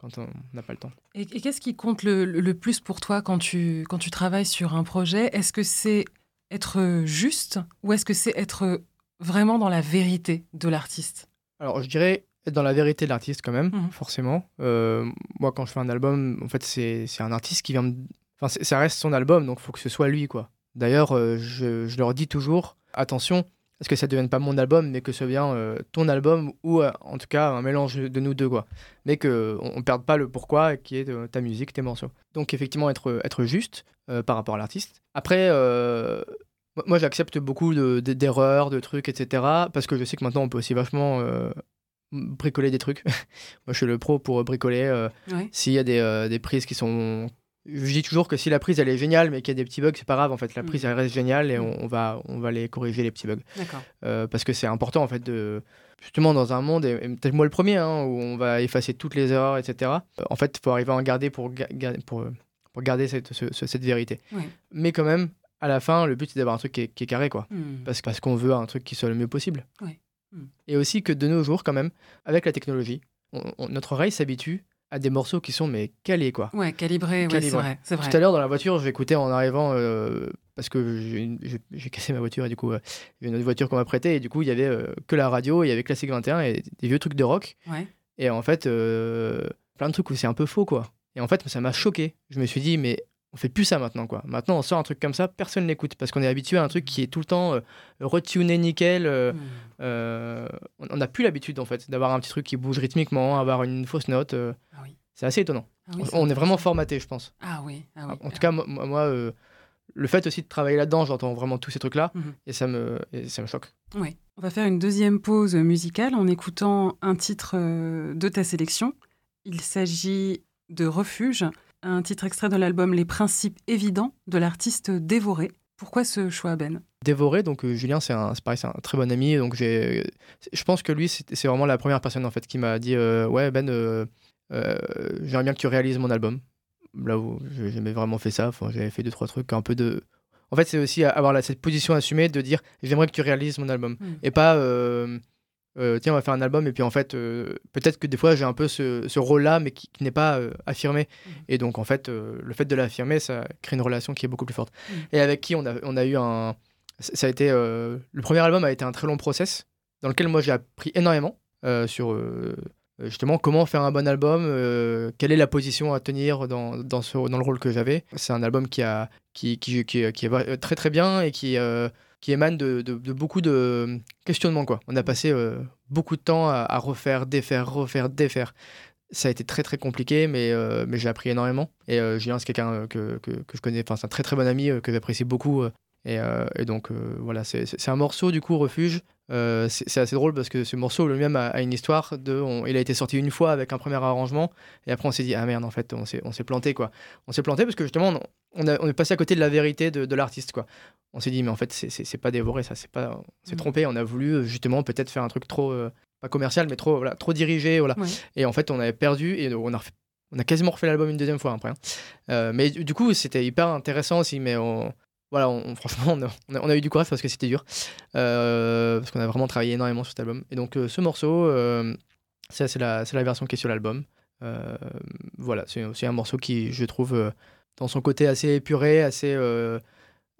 Quand on n'a pas le temps. Et, et qu'est-ce qui compte le, le plus pour toi quand tu, quand tu travailles sur un projet? Est-ce que c'est être juste ou est-ce que c'est être vraiment dans la vérité de l'artiste? Alors, je dirais être dans la vérité de l'artiste quand même, Mhm. forcément. Euh, moi, quand je fais un album, en fait, c'est c'est un artiste qui vient me... Enfin, ça reste son album, donc il faut que ce soit lui, quoi. D'ailleurs, euh, je, je leur dis toujours, attention, à ce que ça ne devienne pas mon album, mais que ce soit euh, ton album, ou euh, en tout cas un mélange de nous deux, quoi. Mais qu'on ne perde pas le pourquoi, qui est euh, ta musique, tes morceaux. Donc, effectivement, être, être juste par rapport à l'artiste. Après... moi- j'accepte beaucoup de- de- d'erreurs, de, trucs, etc. Parce que je sais que maintenant, on peut aussi vachement bricoler des trucs. *laughs* Moi, je suis le pro pour bricoler. euh, Ouais. S'il y a des, euh, des prises qui sont. Je dis toujours que si la prise elle est géniale mais qu'il y a des petits bugs, c'est pas grave en fait. La Mm. prise elle reste géniale et Mm. on, on va, on va les corriger les petits bugs. Euh, parce que c'est important en fait de. Justement dans un monde, et, peut-être moi le premier, hein, où on va effacer toutes les erreurs, etc. euh, En fait, il faut arriver à en garder pour, ga- pour, pour garder cette, ce- ce- cette vérité. Ouais. Mais quand même, à la fin, le but c'est d'avoir un truc qui est, qui est carré quoi Hmm. parce, parce qu'on veut un truc qui soit le mieux possible. Ouais. Mm. Et aussi que de nos jours, quand même, avec la technologie, on- on- notre oreille s'habitue à des morceaux qui sont mais calés quoi. Ouais, calibré, ouais, c'est vrai. C'est vrai. Tout à l'heure dans la voiture, j'écoutais en arrivant euh, parce que j'ai cassé ma voiture et du coup euh, il y a une autre voiture qu'on m'a prêtée et du coup il y avait euh, que la radio, il y avait Classique 21 et des vieux trucs de rock Ouais. et en fait euh, plein de trucs où c'est un peu faux, quoi. Et en fait, ça m'a choqué. Je me suis dit, mais on fait plus ça maintenant, quoi. Maintenant, on sort un truc comme ça, personne n'écoute parce qu'on est habitué à un truc qui est tout le temps euh, retuné nickel. euh, Hmm. euh, on n'a plus l'habitude, en fait, d'avoir un petit truc qui bouge rythmiquement, avoir une fausse note. euh, Ah oui. c'est assez étonnant. Ah oui, on, est vraiment formaté, je pense. Ah oui, ah oui. En tout cas, moi, le fait aussi de travailler là-dedans, j'entends vraiment tous ces trucs-là Mhm. et, ça me, et ça me choque. Oui. On va faire une deuxième pause musicale en écoutant un titre de ta sélection. Il s'agit de Refuge, un titre extrait de l'album Les principes évidents de l'artiste Dévoré. Pourquoi ce choix, Ben? Dévoré, donc euh, Julien, c'est un, pareil, c'est un très bon ami. Donc j'ai, je pense que lui, c'est c'est vraiment la première personne en fait qui m'a dit euh, ouais Ben, euh, euh, j'aimerais bien que tu réalises mon album. Là où j'ai jamais vraiment fait ça, Enfin, j'avais fait deux trois trucs un peu de. En fait, c'est aussi avoir cette position assumée de dire j'aimerais que tu réalises mon album Mm. et pas euh, tiens on va faire un album et puis en fait euh, peut-être que des fois j'ai un peu ce, ce rôle-là mais qui, qui n'est pas euh, affirmé Mhm. et donc en fait le fait de l'affirmer ça crée une relation qui est beaucoup plus forte Mhm. et avec qui on a, on a eu un ça a été le premier album a été un très long process dans lequel moi j'ai appris énormément sur justement comment faire un bon album euh, quelle est la position à tenir dans, dans, ce, dans le rôle que j'avais c'est un album qui a qui, qui, qui, qui est très très bien et qui euh, qui émane de, de- de beaucoup de questionnements. Quoi. On a passé euh, beaucoup de temps à, à refaire, défaire, refaire, défaire. Ça a été très très compliqué, mais, euh, mais j'ai appris énormément. Et euh, Julien, c'est quelqu'un euh, que, que, que je connais, enfin, c'est un très très bon ami que j'apprécie beaucoup. Euh, et, et donc euh, voilà, c'est c'est- c'est un morceau du coup, Refuge. Euh, c'est c'est assez drôle parce que ce morceau lui-même a, a une histoire. De, on- il a été sorti une fois avec un premier arrangement, et après on s'est dit, ah merde, en fait, on s'est planté quoi. On s'est planté parce que justement, on, on, a- on est passé à côté de la vérité de, de l'artiste quoi on s'est dit mais en fait c'est- c'est c'est pas dévoré ça c'est pas on s'est Mhm. trompé on a voulu justement peut-être faire un truc trop euh, pas commercial mais trop voilà trop dirigé voilà Ouais. et en fait on avait perdu et on a on a quasiment refait l'album une deuxième fois après hein. Euh, mais du du coup c'était hyper intéressant aussi mais on voilà on- *laughs* franchement on a, on a- eu du courage parce que c'était dur Euh, parce qu'on a vraiment travaillé énormément sur cet album et donc euh, ce morceau euh, c'est la la version qui est sur l'album voilà c'est un morceau qui je trouve dans son côté assez épuré assez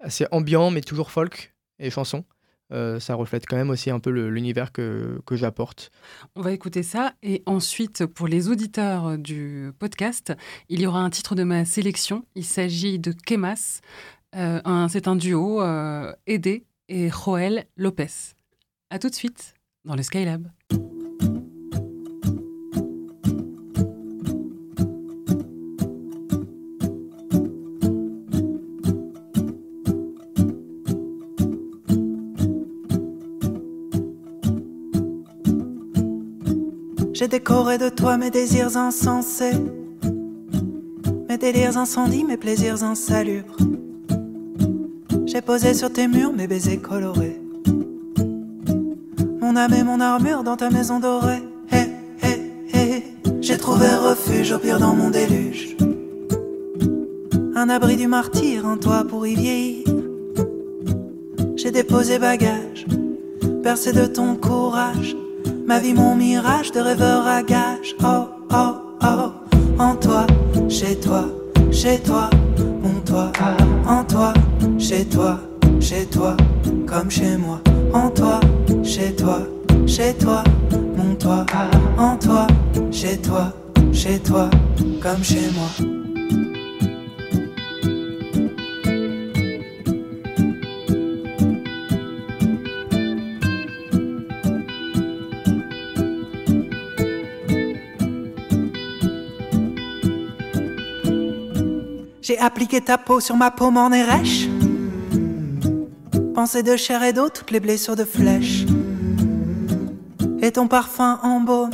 assez ambiant mais toujours folk et chanson. Ça reflète quand même aussi un peu l'univers que, que j'apporte. On va écouter ça et ensuite, pour les auditeurs du podcast, il y aura un titre de ma sélection. Il s'agit de Kemas. Euh, C'est un duo, euh, et Joël Lopez. À tout de suite dans le Skylab. J'ai décoré de toi mes désirs insensés, mes délires incendies, mes plaisirs insalubres. J'ai posé sur tes murs mes baisers colorés, mon âme et mon armure dans ta maison dorée. Hé, hé, hé, j'ai trouvé refuge au pire dans mon déluge, un abri du martyr, un toit pour y vieillir. J'ai déposé bagages, percé de ton courage. Ma vie, mon mirage de rêveur à gage. Oh, oh, oh. En toi, chez toi, chez toi, mon toi. En toi, chez toi, chez toi, comme chez moi. En toi, chez toi, chez toi, mon toi. En toi, chez toi, chez toi, comme chez moi. J'ai appliqué ta peau sur ma peau m'en est. Pensée de chair et d'eau, toutes les blessures de flèches. Et ton parfum en baume,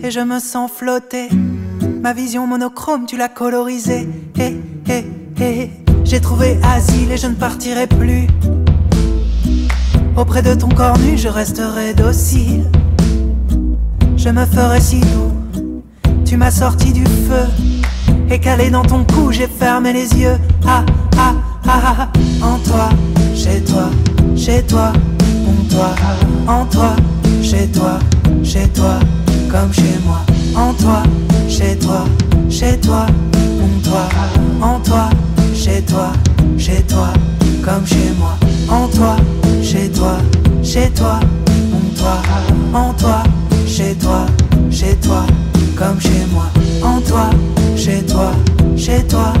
et je me sens flotter. Ma vision monochrome, tu l'as colorisée. Hé, hé, hé. J'ai trouvé asile et je ne partirai plus. Auprès de ton corps nu, je resterai docile. Je me ferai si doux. Tu m'as sorti du feu. Et calé dans ton cou, j'ai fermé les yeux. Ah, ah, ah, ah, en toi, chez toi, chez toi, mon toi, en toi, chez toi, chez toi, comme chez moi, en toi, chez toi, chez toi, mon toi, en toi, chez toi, chez toi, comme chez moi, en toi, chez toi, chez toi, mon toi, en toi, chez toi, chez toi, comme chez moi, en que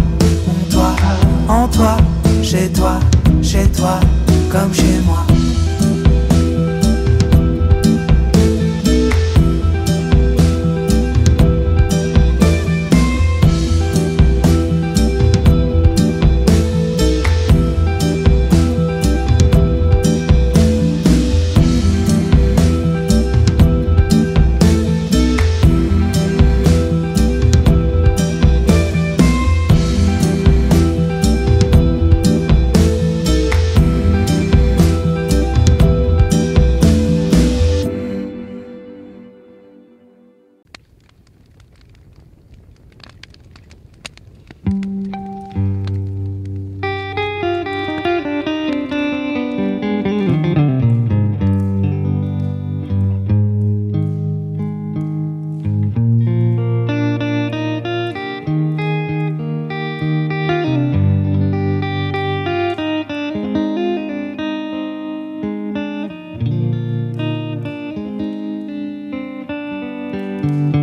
Bye.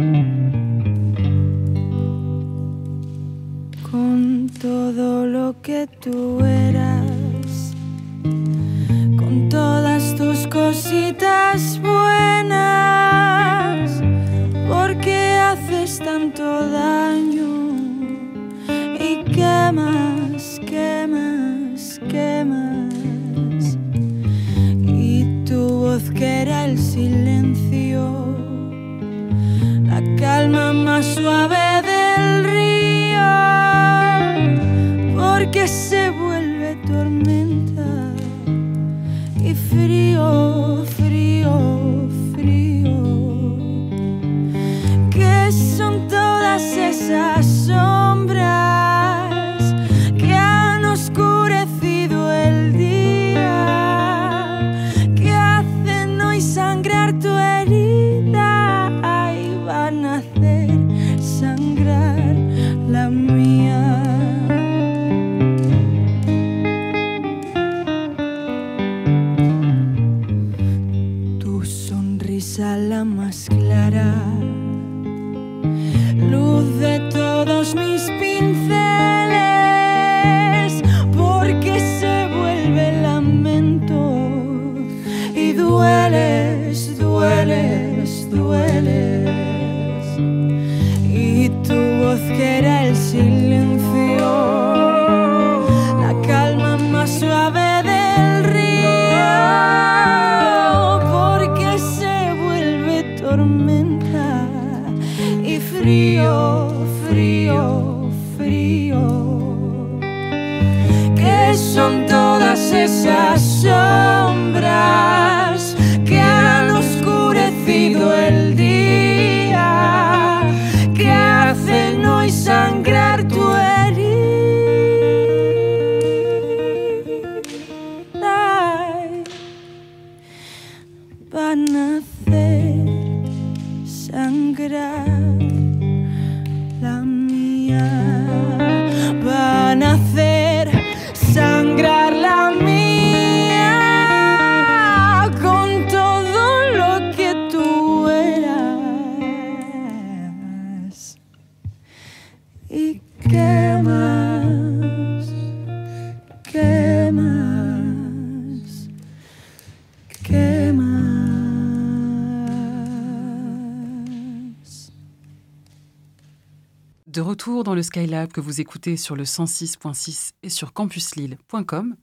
Retour dans le Skylab que vous écoutez sur le 106.6 et sur campuslille.com.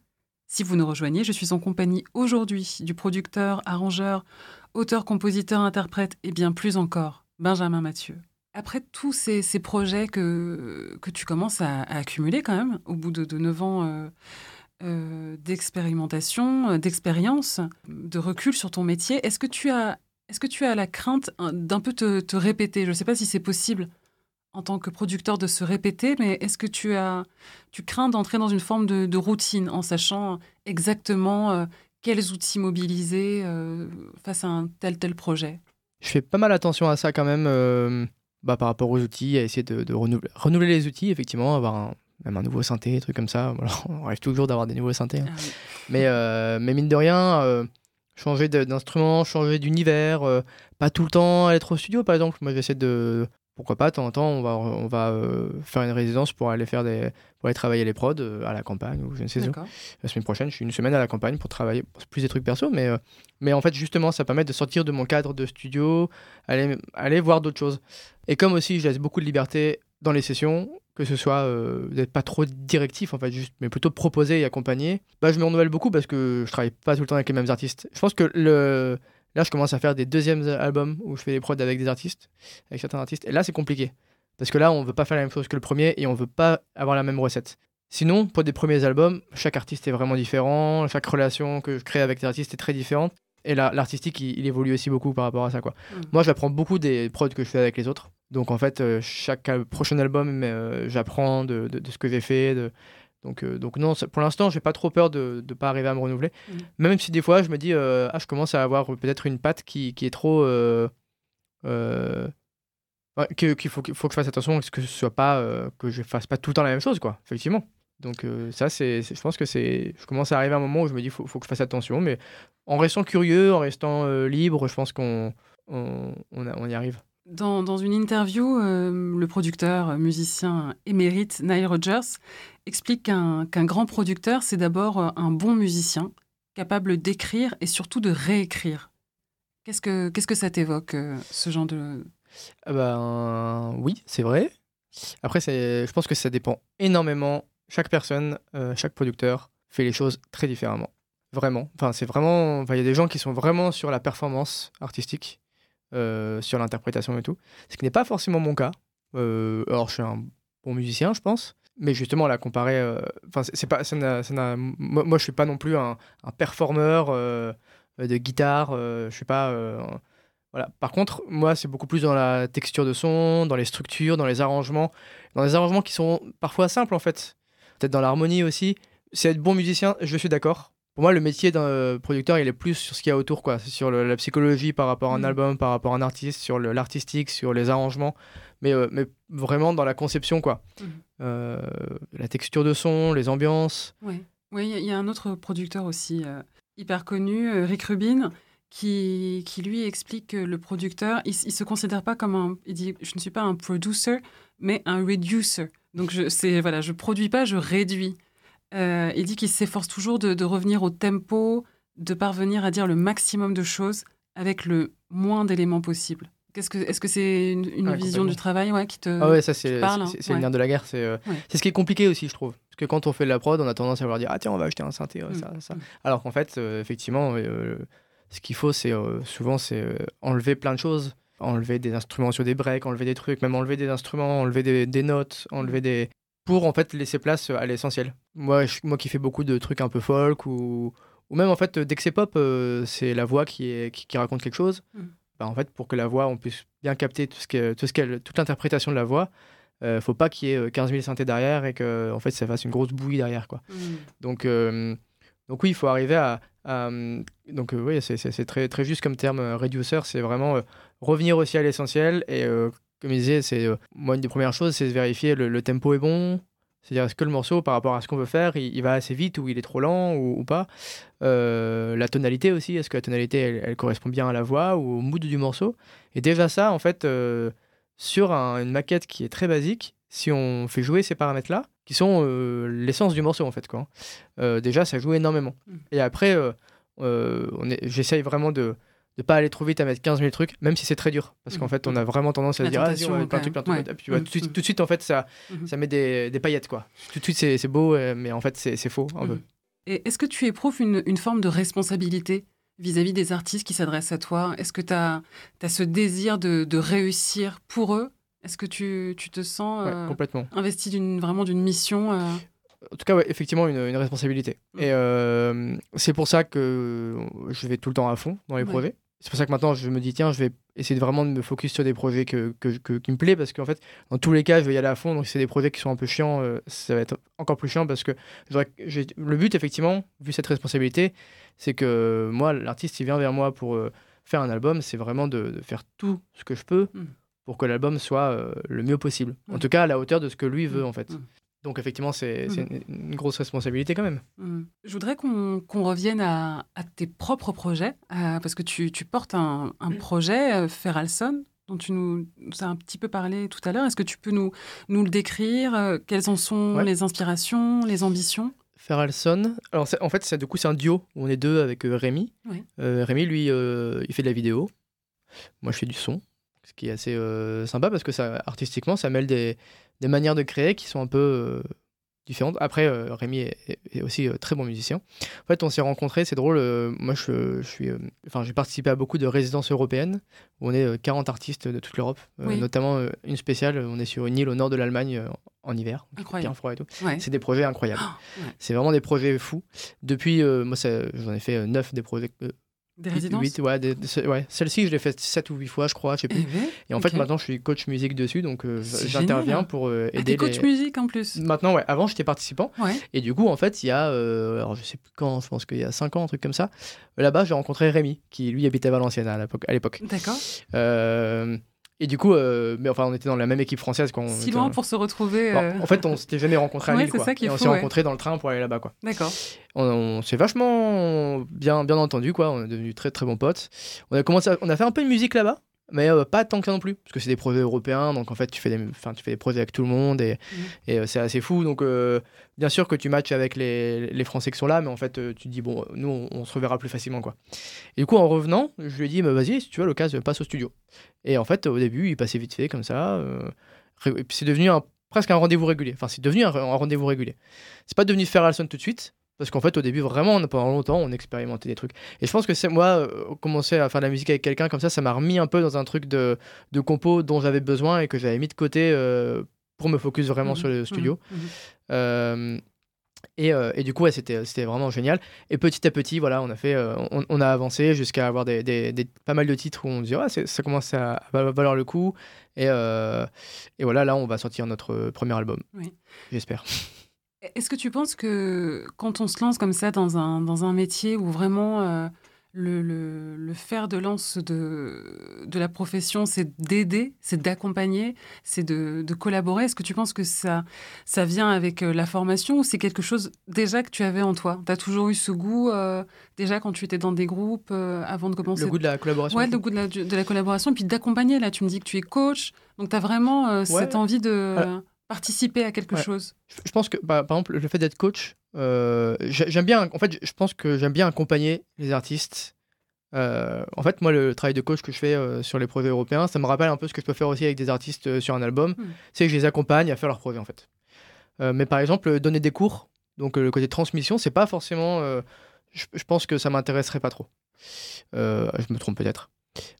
Si vous nous rejoignez, je suis en compagnie aujourd'hui du producteur, arrangeur, auteur, compositeur, interprète et bien plus encore, Benjamin Mathieu. Après tous ces, projets que, que tu commences à, accumuler quand même, au bout de, de 9 ans euh, euh, d'expérimentation, euh, d'expérience, de recul sur ton métier, est-ce que tu as, est-ce que tu as la crainte hein, d'un peu te répéter? Je ne sais pas si c'est possible en tant que producteur de se répéter, mais est-ce que tu as, tu crains d'entrer dans une forme de, de routine en sachant exactement euh, quels outils mobiliser euh, face à un tel tel projet? Je fais pas mal attention à ça quand même, euh, bah, par rapport aux outils, à essayer de, de renouveler, renouveler les outils, effectivement, avoir un- même un nouveau synthé, des trucs comme ça. On rêve toujours d'avoir des nouveaux synthés. hein. Ah oui. Mais, mais mine de rien, changer d'instrument, changer d'univers, euh, pas tout le temps être au studio par exemple. Moi j'essaie de. Pourquoi pas, de temps en temps, on va, on va euh, faire une résidence pour aller faire des. pour aller travailler les prods euh, à la campagne ou je ne sais où. La semaine prochaine, je suis une semaine à la campagne pour travailler plus des trucs perso, mais, euh, mais en fait, justement, ça permet de sortir de mon cadre de studio, aller, aller voir d'autres choses. Et comme aussi, je laisse beaucoup de liberté dans les sessions, que ce soit d'être pas trop directif, en fait, juste, mais plutôt proposer et accompagner, bah, je me renouvelle beaucoup parce que je travaille pas tout le temps avec les mêmes artistes. Je pense que le... là, je commence à faire des deuxièmes albums où je fais des prods avec des artistes, avec certains artistes, et là, c'est compliqué. Parce que là, on veut pas faire la même chose que le premier et on veut pas avoir la même recette. Sinon, pour des premiers albums, chaque artiste est vraiment différent, chaque relation que je crée avec des artistes est très différente. Et là, l'artistique, il, il évolue aussi beaucoup par rapport à ça. Quoi. Mm. Moi, j'apprends beaucoup des prods que je fais avec les autres. Donc, en fait, euh, chaque prochain album, euh, j'apprends de, de- de ce que j'ai fait. de- Donc, euh, donc non, ça- pour l'instant, j'ai pas trop peur de ne pas arriver à me renouveler. Mm. Même si des fois, je me dis, euh, ah, je commence à avoir peut-être une patte qui, qui est trop. euh, euh, ouais, qu'il faut, que je fasse attention, que ce soit pas que je fasse pas tout le temps la même chose, quoi. Effectivement. Donc ça, c'est, je pense que c'est, je commence à arriver à un moment où je me dis, faut, faut que je fasse attention, mais en restant curieux, en restant libre, je pense qu'on, on, on, a- on y arrive. Dans, une interview, euh, le producteur, musicien émérite Nile Rodgers explique qu'un grand producteur, c'est d'abord euh, un bon musicien, capable d'écrire et surtout de réécrire. Qu'est-ce que, qu'est-ce que ça t'évoque, euh, ce genre de... Ah ben, oui, c'est vrai. Après, je pense que ça dépend énormément. Chaque personne, chaque producteur fait les choses très différemment. vraiment. Enfin, c'est vraiment. Enfin, il y a des gens qui sont vraiment sur la performance artistique, euh, sur l'interprétation et tout. Ce qui n'est pas forcément mon cas. Euh, alors, je suis un bon musicien, je pense. Mais justement, la comparer. euh, c'est- pas. Ça ça moi, moi, je suis pas non plus un, performeur euh, de guitare. je pas. voilà. Par contre, moi, c'est beaucoup plus dans la texture de son, dans les structures, dans les arrangements, dans les arrangements qui sont parfois simples en fait. Peut-être dans l'harmonie aussi. C'est être bon musicien, je suis d'accord. Pour moi, le métier d'un euh, producteur, il est plus sur ce qu'il y a autour, quoi. C'est sur le- la psychologie par rapport à un Mhm. album, par rapport à un artiste, sur l'artistique, sur les arrangements, mais, euh, mais vraiment dans la conception, quoi. Mhm. Euh, la texture de son, les ambiances. Oui, il y a- il y, a un autre producteur aussi euh, hyper connu, Rick Rubin, qui, qui lui explique que le producteur, il, il se considère pas comme un, il dit, je ne suis pas un producer, mais un reducer. Donc je, voilà, je produis pas, je réduis. Euh, il dit qu'il s'efforce toujours de, de revenir au tempo, de parvenir à dire le maximum de choses avec le moins d'éléments possible. Qu'est-ce que, est-ce que c'est une, une Ouais, vision du travail ouais, qui te ah ouais, ça, c'est parle, hein, c'est- c'est ouais. le nerf de la guerre. C'est euh, c'est ce qui est compliqué aussi, je trouve. Parce que quand on fait de la prod, on a tendance à vouloir dire Ah, tiens, on va acheter un synthé, Mm, ça, ça. mm. Alors qu'en fait, euh, effectivement, ce qu'il faut, c'est souvent c'est enlever plein de choses. Enlever des instruments sur des breaks, enlever des trucs, même enlever des instruments, enlever des, des notes, enlever des. Pour en fait laisser place à l'essentiel. Moi, je- moi qui fais beaucoup de trucs un peu folk ou, ou même en fait, dès que c'est pop, euh, c'est la voix qui, est, qui, qui raconte quelque chose. Mm. Bah, en fait, pour que la voix, on puisse bien capter tout ce qu'est- tout ce qu'est- toute l'interprétation de la voix, euh, faut pas qu'il y ait euh, 15 000 synthés derrière et que en fait ça fasse une grosse bouillie derrière quoi. Mm. Donc euh, donc oui, il faut arriver à, à, euh, donc euh, oui, c'est- très très juste comme terme euh, reducer, c'est vraiment euh, revenir aussi à l'essentiel et euh, comme je disais, c'est euh, moi une des premières choses, c'est de vérifier le, le tempo est bon. C'est-à-dire, est-ce que le morceau, par rapport à ce qu'on veut faire, il, il va assez vite ou il est trop lent ou, ou pas? Euh, La tonalité aussi, est-ce que la tonalité, elle, elle correspond bien à la voix ou au mood du morceau? Et déjà ça, en fait, euh, sur un- une maquette qui est très basique, si on fait jouer ces paramètres-là, qui sont l'essence du morceau, en fait, quoi, euh, déjà, ça joue énormément. Mm. Et après, j'essaye vraiment de ne pas aller trop vite à mettre 15 000 trucs, même si c'est très dur. Parce qu'en Mm. fait, on a vraiment tendance à se dire, ah, vas-y, on mettre plein de trucs, plein de trucs. Et puis, Ouais. tout, de suite- tout de suite, en fait, ça, Mhm. ça met des, des paillettes, quoi. Tout de suite, c'est c'est beau, euh, mais en fait, c'est c'est faux, un peu. Mhm. Et est-ce que tu éprouves une, une forme de responsabilité vis-à-vis des artistes qui s'adressent à toi? Est-ce que tu as, ce désir de, de réussir pour eux? Est-ce que tu, tu te sens Ouais, euh, complètement. investi d'une, vraiment d'une mission euh, En tout cas, ouais, effectivement, une, une responsabilité. Et euh, c'est pour ça que je vais tout le temps à fond dans les Ouais. projets. C'est pour ça que maintenant, je me dis, tiens, je vais essayer de vraiment de me focus sur des projets que, que- que- qui me plaisent, parce qu'en fait, dans tous les cas, je vais y aller à fond. Donc, si c'est des projets qui sont un peu chiants, euh, ça va être encore plus chiant, parce que le but, effectivement, vu cette responsabilité, c'est que moi, l'artiste, il vient vers moi pour euh, faire un album, c'est vraiment de, de faire tout ce que je peux Mm. pour que l'album soit euh, le mieux possible. En Mm. tout cas, à la hauteur de ce que lui veut, Mm. en fait. Donc, effectivement, c'est Mm. une, grosse responsabilité quand même. Hmm. Je voudrais qu'on revienne à, à tes propres projets, euh, parce que tu, tu portes un, un projet, euh, Feralson, dont tu nous, as un petit peu parlé tout à l'heure. Est-ce que tu peux nous, nous le décrire euh, Quelles en sont Ouais. les inspirations, les ambitions? Feralson, alors en fait, c'est- du coup, c'est un duo où on est deux avec euh, Rémi. Rémi, lui, il fait de la vidéo. Moi, je fais du son, ce qui est assez sympa parce que ça, artistiquement, ça mêle des, des manières de créer qui sont un peu euh, différentes. Après, euh, Rémi est, aussi euh, très bon musicien. En fait, on s'est rencontrés, c'est drôle. moi, je, je suis, enfin, j'ai participé à beaucoup de résidences européennes où on est euh, 40 artistes de toute l'Europe, Oui. notamment une spéciale. On est sur une île au nord de l'Allemagne en hiver, Incroyable. bien froid et tout. Ouais. C'est des projets incroyables. *gasps* ouais. C'est vraiment des projets fous. Depuis, euh, moi, j'en ai fait 9 des projets. euh, Des résidences ouais, des- des- ouais. Celle-ci, je l'ai fait 7 ou 8 fois, je crois, je sais plus. Eh ben, Et en fait, maintenant, je suis coach musique dessus, donc euh, j'interviens pour euh, Ah, aider coach les... musique en plus Maintenant, ouais. Avant, j'étais participant. Ouais. Et du coup, en fait, il y a, euh, alors je sais plus quand, je pense qu'il y a 5 ans, un truc comme ça. Là-bas, j'ai rencontré Rémi, qui lui habitait à Valenciennes à l'époque. à l'époque. D'accord. Euh, et du coup, euh, mais enfin, on était dans la même équipe française quand on Si était loin pour se retrouver. Bon, euh, en fait, on s'était jamais rencontrés à Ouais, Lille, c'est quoi. ça qui est Et on s'est ouais. rencontrés dans le train pour aller là-bas, quoi. D'accord. on, on s'est vachement bien, bien entendu, quoi. On est devenus très très bons potes. On a commencé, à- on a fait un peu de musique là-bas, mais euh, pas tant que ça non plus, parce que c'est des projets européens, donc en fait tu fais des, enfin tu fais des projets avec tout le monde et, et, euh, c'est assez fou. Donc euh, bien sûr que tu matches avec les, les Français qui sont là, mais en fait tu te dis bon, nous on, on se reverra plus facilement, quoi. Et du coup en revenant, je lui ai dit bah, vas-y, si tu veux l'occasion, passe au studio. Et en fait au début il passait vite fait comme ça, et puis c'est devenu un presque un rendez-vous régulier. Enfin, c'est devenu un, un rendez-vous régulier. C'est pas devenu Feralson tout de suite, Parce qu'en fait, au début, vraiment, pendant longtemps, on expérimentait des trucs. Et je pense que c'est moi, euh, commencer à faire de la musique avec quelqu'un comme ça, ça m'a remis un peu dans un truc de, de compo dont j'avais besoin et que j'avais mis de côté euh, pour me focus vraiment Mhm. sur le studio. Mhm, mhm. Euh, et, et du coup, ouais, c'était c'était vraiment génial. Et petit à petit, voilà, on a fait, on, on a avancé jusqu'à avoir des, des- des- pas mal de titres où on dit, ah, ça commence à va- valoir le coup. Et, et voilà, là, on va sortir notre premier album. Oui. J'espère. Est-ce que tu penses que quand on se lance comme ça dans un, dans un métier où vraiment euh, le, le, le fer de lance de, de la profession, c'est d'aider, c'est d'accompagner, c'est de, de collaborer, est-ce que tu penses que ça, ça vient avec euh, la formation ou c'est quelque chose déjà que tu avais en toi? Tu as toujours eu ce goût euh, déjà quand tu étais dans des groupes euh, avant de commencer? Le goût de la collaboration. Ouais, le goût de la, de la collaboration et puis d'accompagner. Là, tu me dis que tu es coach, donc tu as vraiment cette envie de. Participer à quelque Ouais. chose. Je pense que, bah, par exemple, le fait d'être coach, euh, j'ai- j'aime bien. En fait, je pense que j'aime bien accompagner les artistes. Euh, en fait, moi, le travail de coach que je fais euh, sur les projets européens, ça me rappelle un peu ce que je peux faire aussi avec des artistes sur un album. Hmm. C'est que je les accompagne à faire leur projet, en fait. Mais par exemple, donner des cours, donc le côté transmission, c'est pas forcément. je, je pense que ça m'intéresserait pas trop. Je me trompe peut-être.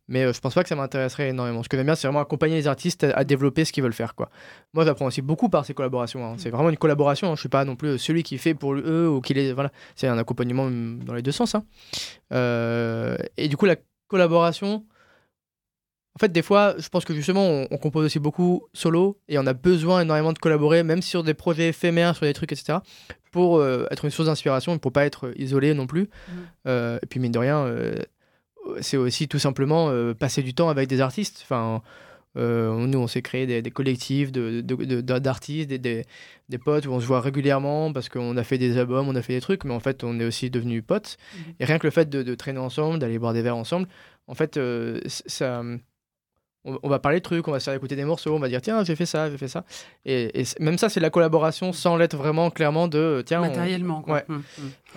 Mais euh, je pense pas que ça m'intéresserait énormément. Ce que j'aime bien, c'est vraiment accompagner les artistes à, à développer ce qu'ils veulent faire. Quoi. Moi, j'apprends aussi beaucoup par ces collaborations. hein. C'est vraiment une collaboration. hein. Je suis pas non plus celui qui fait pour eux ou qui les. Voilà. C'est un accompagnement mm, dans les deux sens. hein. Euh, et du coup, la collaboration. En fait, des fois, je pense que justement, on, on compose aussi beaucoup solo et on a besoin énormément de collaborer, même sur des projets éphémères, sur des trucs, etc., pour euh, être une source d'inspiration et pour pas être isolé non plus. Euh, et puis, mine de rien, euh, c'est aussi tout simplement euh, passer du temps avec des artistes. Enfin, euh, nous, on s'est créé des, des collectifs de- de- de- de- d'artistes, des, des, des potes où on se voit régulièrement parce qu'on a fait des albums, on a fait des trucs, mais en fait, on est aussi devenus potes. Mhm. Et rien que le fait de, de traîner ensemble, d'aller boire des verres ensemble, en fait, euh, c- ça. On, on va parler de trucs, on va se faire écouter des morceaux, on va dire tiens, j'ai fait ça, j'ai fait ça. Et, et c- même ça, c'est la collaboration sans l'être vraiment clairement de tiens. on- Matériellement, quoi. Ouais. Mm, mm.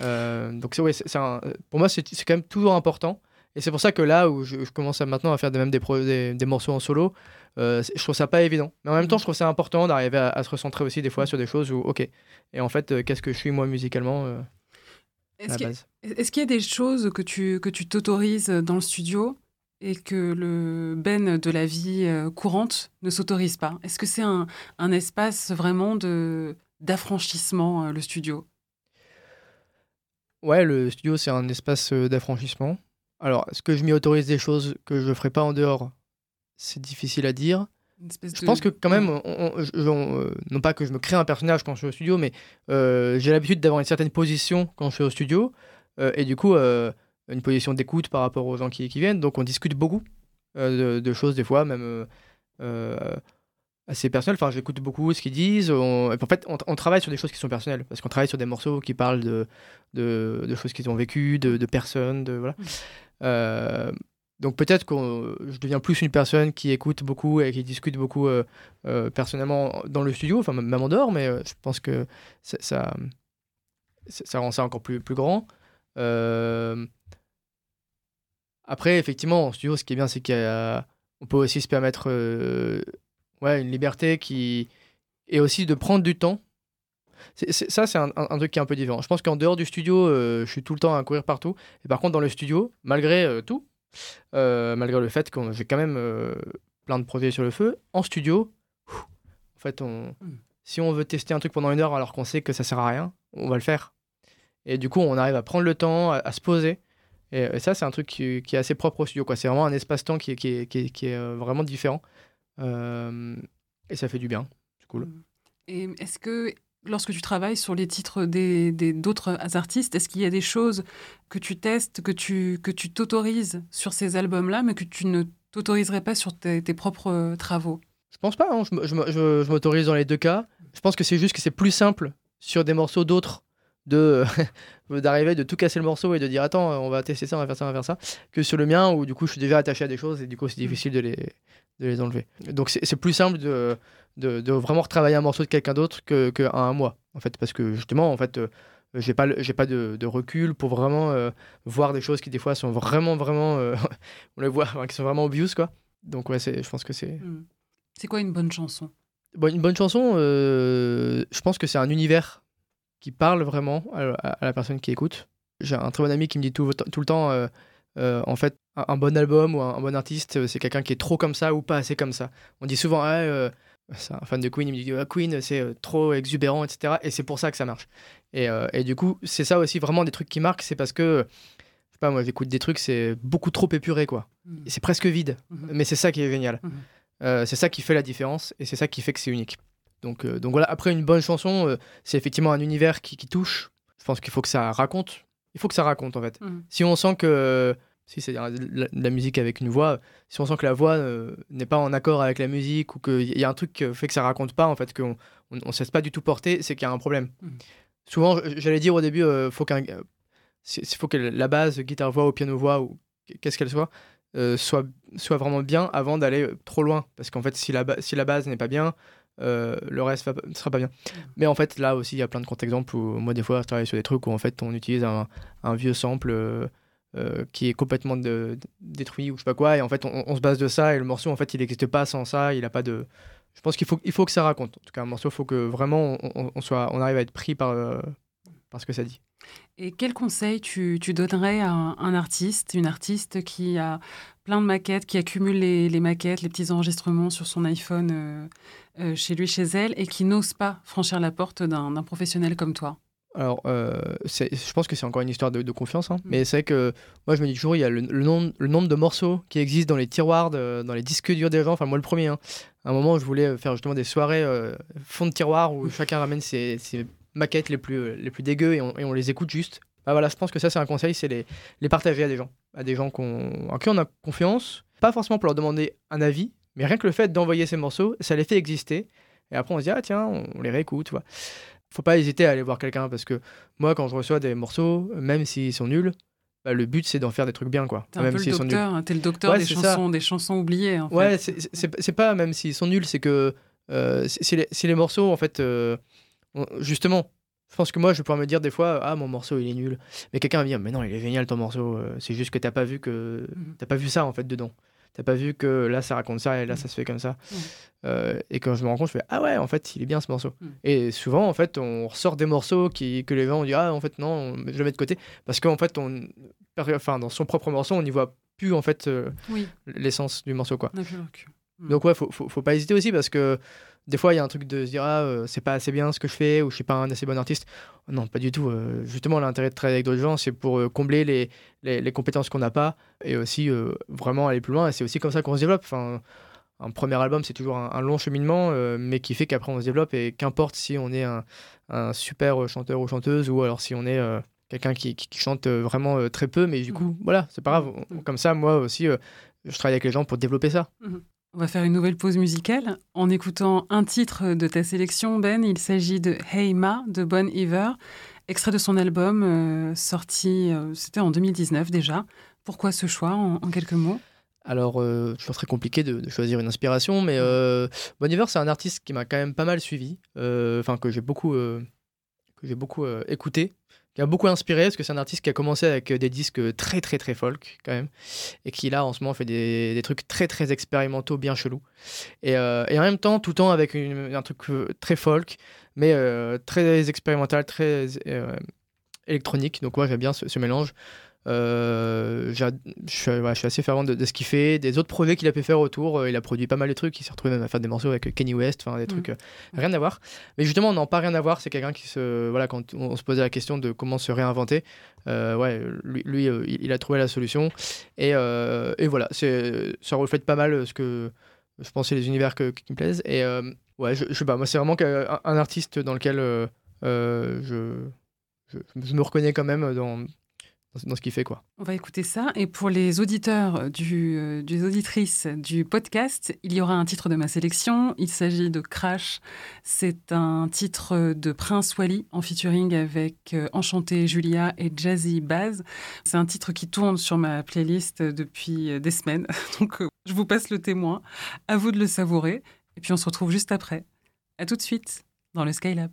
euh, donc ouais, un- pour moi c'est c'est quand même toujours important et c'est pour ça que là où je, je commence à maintenant à faire des, même des, pro- des, des morceaux en solo euh, je trouve ça pas évident. Mais en même temps je trouve ça important d'arriver à, à se recentrer aussi des fois sur des choses où ok et en fait euh, qu'est-ce que je suis moi musicalement euh, Est-ce qu'il y a- y des choses que tu, que tu t'autorises dans le studio et que le Ben de la vie euh, courante ne s'autorise pas? Est-ce que c'est un, un espace vraiment de d'affranchissement, euh, le studio? Ouais le studio c'est un espace euh, d'affranchissement alors est-ce que je m'y autorise des choses que je ferai pas en dehors? C'est difficile à dire Je pense que quand même, on- euh, non pas que je me crée un personnage quand je suis au studio, mais euh, j'ai l'habitude d'avoir une certaine position quand je suis au studio, euh, et du coup, une position d'écoute par rapport aux gens qui, qui viennent. Donc on discute beaucoup de, de choses des fois, même assez personnelles. Enfin, j'écoute beaucoup ce qu'ils disent. En fait, on, travaille sur des choses qui sont personnelles, parce qu'on travaille sur des morceaux qui parlent de, de, de choses qu'ils ont vécues, de, de personnes, de voilà. Euh, donc peut-être que je deviens plus une personne qui écoute beaucoup et qui discute beaucoup euh, euh, personnellement dans le studio, enfin même en dehors, mais je pense que ça, ça, rend ça encore plus, plus grand. Après, effectivement, en studio, ce qui est bien, c'est qu'on peut aussi se permettre ouais, une liberté qui... et aussi de prendre du temps. Ça, c'est un, un- un truc qui est un peu différent. Je pense qu'en dehors du studio, euh, je suis tout le temps à courir partout. Et par contre, dans le studio, malgré euh, tout, euh, malgré le fait que j'ai quand même plein de projets sur le feu, en studio, en fait, on, Mm. si on veut tester un truc pendant une heure alors qu'on sait que ça sert à rien, on va le faire. Et du coup, on arrive à prendre le temps, à, à se poser. Et, et ça, c'est un truc qui, qui est assez propre au studio. C'est vraiment un espace-temps qui, est- qui est, qui vraiment différent. Et ça fait du bien. C'est cool. Et est-ce que lorsque tu travailles sur les titres des d'autres artistes, est-ce qu'il y a des choses que tu testes, que tu que tu t'autorises sur ces albums-là, mais que tu ne t'autoriserais pas sur tes, propres euh, travaux? Je pense pas, hein. je m'autorise dans les deux cas. Je pense que c'est juste que c'est plus simple sur des morceaux d'autres de *laughs* d'arriver de tout casser le morceau et de dire attends on va tester ça on va faire ça on va faire ça que sur le mien où du coup je suis déjà attaché à des choses et du coup c'est difficile de les de les enlever. Donc c'est plus simple de, de, de vraiment retravailler un morceau de quelqu'un d'autre que, que un mois en fait parce que justement en fait euh, j'ai pas j'ai pas de, de recul pour vraiment euh, voir des choses qui des fois sont vraiment vraiment euh, *laughs* on les voit qui sont vraiment obvious quoi. Donc ouais c'est je pense que c'est Hmm. C'est quoi une bonne chanson? Bon, une bonne chanson, euh, je pense que c'est un univers qui parle vraiment à, à- à la personne qui écoute. J'ai un très bon ami qui me dit tout, tout le temps, euh, euh, en fait, un, un bon album ou un, un bon artiste, euh, c'est quelqu'un qui est trop comme ça ou pas assez comme ça. On dit souvent, ah, euh, c'est un fan de Queen, il me dit, ah, Queen, c'est trop exubérant, etc. Et c'est pour ça que ça marche. Et, et du coup, c'est ça aussi vraiment des trucs qui marquent, c'est parce que, je sais pas, moi j'écoute des trucs, c'est beaucoup trop épuré, quoi. Et c'est presque vide. Mhm. Mais c'est ça qui est génial. Euh, c'est ça qui fait la différence et c'est ça qui fait que c'est unique. Donc, euh, donc voilà, après une bonne chanson, euh, c'est effectivement un univers qui, qui touche. Je pense qu'il faut que ça raconte. Il faut que ça raconte en fait. Mhm. Si on sent que. Si c'est de la, la musique avec une voix, si on sent que la voix euh, n'est pas en accord avec la musique ou qu'il y a un truc qui fait que ça raconte pas, en fait, qu'on on, on se laisse pas du tout porter, c'est qu'il y a un problème. Mhm. Souvent, j'allais dire au début, euh, faut qu'un, euh, faut que la base, guitare-voix ou piano-voix, ou qu'est-ce qu'elle soit, euh, soit, soit vraiment bien avant d'aller euh, trop loin. Parce qu'en fait, si la, si la base n'est pas bien, euh, le reste ne sera pas bien. Mais en fait, là aussi, il y a plein de contre-exemples où moi, des fois, je travaille sur des trucs où en fait, on utilise un, vieux sample euh, euh, qui est complètement détruit ou je sais pas quoi, et en fait, on, se base de ça, et le morceau, en fait, il n'existe pas sans ça, il a pas de. Je pense qu'il faut, il faut que ça raconte. En tout cas, un morceau, il faut que vraiment on, soit, on arrive à être pris par, par ce que ça dit. Et quel conseil tu, donnerais à un artiste, une artiste qui a plein de maquettes, qui accumule les, les maquettes, les petits enregistrements sur son iPhone euh, euh, chez lui, chez elle, et qui n'ose pas franchir la porte d'un professionnel comme toi Alors, euh, je pense que c'est encore une histoire de, de confiance, hein. mais c'est vrai que moi, je me dis toujours, il y a le, le nombre, le nombre de morceaux qui existent dans les tiroirs, de- dans les disques durs des gens. Enfin, moi, le premier. hein. À un moment, je voulais faire justement des soirées fond de tiroir où chacun ramène ses, ses maquettes les plus, les plus dégueux et on, et on les écoute juste. Bah voilà, je pense que ça, c'est un conseil, c'est les, les partager à des gens, à des gens qu'on, en qui on a confiance. Pas forcément pour leur demander un avis, mais rien que le fait d'envoyer ces morceaux, ça les fait exister. Et après, on se dit, ah tiens, on, les réécoute, vois. Faut pas hésiter à aller voir quelqu'un parce que moi, quand je reçois des morceaux, même s'ils sont nuls, bah, le but c'est d'en faire des trucs bien, quoi. T'es un Même peu le docteur, hein, t'es le docteur Ouais, des c'est ça. chansons, des chansons oubliées. En Ouais, fait. c'est- c'est c'est pas même s'ils sont nuls, c'est que euh, si, si les, si les morceaux, en fait, euh, justement, je pense que moi, je vais pouvoir me dire des fois, ah, mon morceau, il est nul. Mais quelqu'un va me dire, mais non, il est génial ton morceau. euh, C'est juste que t'as pas vu que Mhm. t'as pas vu ça en fait dedans. T'as pas vu que là, ça raconte ça et là, Mhm. ça se fait comme ça. Mhm. Euh, et quand je me rends compte, je fais, ah ouais, en fait, il est bien ce morceau. Et souvent, en fait, on ressort des morceaux qui, que les gens ont dit, ah, en fait, non, je le mets de côté. Parce qu'en fait, on, enfin, dans son propre morceau, on n'y voit plus en fait euh, Oui, l'essence du morceau, quoi. Mm. Donc ouais, faut, faut, faut pas hésiter aussi parce que des fois il y a un truc de se dire ah euh, c'est pas assez bien ce que je fais ou je suis pas un assez bon artiste. Non, pas du tout. euh, justement, l'intérêt de travailler avec d'autres gens, c'est pour euh, combler les, les, les compétences qu'on n'a pas et aussi vraiment aller plus loin. Et c'est aussi comme ça qu'on se développe. Enfin, un premier album, c'est toujours un, un long cheminement, mais qui fait qu'après on se développe et qu'importe si on est un, un super chanteur ou chanteuse ou alors si on est quelqu'un qui, qui, qui chante vraiment très peu, mais du coup, voilà, c'est pas grave. Mhm. Comme ça, moi aussi, je travaille avec les gens pour développer ça. On va faire une nouvelle pause musicale en écoutant un titre de ta sélection, Ben. Il s'agit de Hey Ma de Bon Iver, extrait de son album euh, sorti, euh, c'était en 2019 déjà. Pourquoi ce choix en, en quelques mots? Alors, euh, toujours très compliqué de, de choisir une inspiration, mais euh, Bon Iver, c'est un artiste qui m'a quand même pas mal suivi, enfin que j'ai beaucoup, que j'ai beaucoup écouté, qui a beaucoup inspiré, parce que c'est un artiste qui a commencé avec des disques très très très folk quand même, et qui là en ce moment fait des, trucs très très expérimentaux, bien chelous, et, euh, et en même temps tout le temps avec un truc euh, très folk, mais euh, très expérimental, très euh, électronique. Donc moi j'aime bien ce mélange. Euh, je, suis, ouais, je suis assez fervent de, de ce qu'il fait, des autres projets qu'il a pu faire autour. Euh, il a produit pas mal de trucs. Il s'est retrouvé même à faire des morceaux avec Kenny West, enfin des trucs euh, rien à voir. Mais justement, non, pas rien à voir. C'est quelqu'un qui se, voilà, quand on se posait la question de comment se réinventer, euh, ouais, lui, lui, euh, il, il a trouvé la solution. Et, euh, et voilà, c'est, ça reflète pas mal ce que je pensais les univers que- qui me plaisent. Et euh, ouais, je, je sais pas, moi c'est vraiment un artiste dans lequel euh, euh, je, je, je me reconnais quand même dans, dans, ce qu'il fait quoi. On va écouter ça. Et pour les auditeurs, du, euh, des auditrices du podcast, il y aura un titre de ma sélection. Il s'agit de Crash. C'est un titre de Prince Wally en featuring avec euh, Enchanté Julia et Jazzy Baz. C'est un titre qui tourne sur ma playlist depuis euh, des semaines. *laughs* Donc, euh, je vous passe le témoin. À vous de le savourer. Et puis, on se retrouve juste après. À tout de suite dans le Skylab.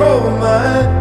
Coal mine.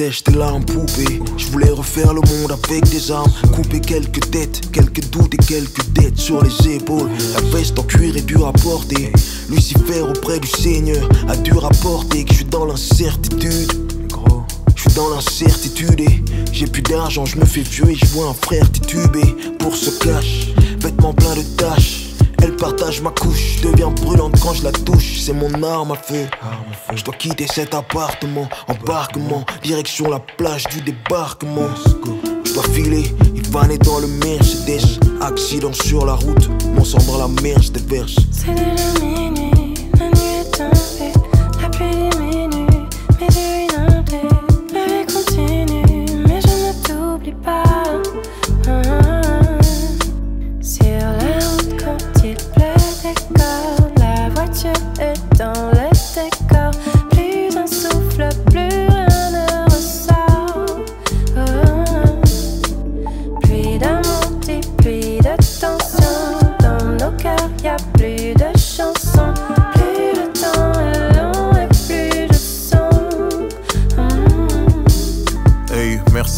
Sèche tes larmes poupées, je voulais refaire le monde avec des armes. Couper quelques têtes, quelques doutes et quelques dettes sur les épaules. La veste en cuir est dure à porter. Lucifer auprès du Seigneur a dû rapporter que je suis dans l'incertitude. Je suis dans l'incertitude et j'ai plus d'argent, je me fais vieux et je vois un frère titubé Pour ce cash, vêtements pleins de taches elle partage ma couche, je deviens brûlante quand je la touche, c'est mon arme à feu. Je dois quitter cet appartement, embarquement, direction la plage du débarquement. Je dois filer, il vanner dans le Mercedes, accident sur la route, mon sang dans la mer se déverse. C'est déjà minuit, la nuit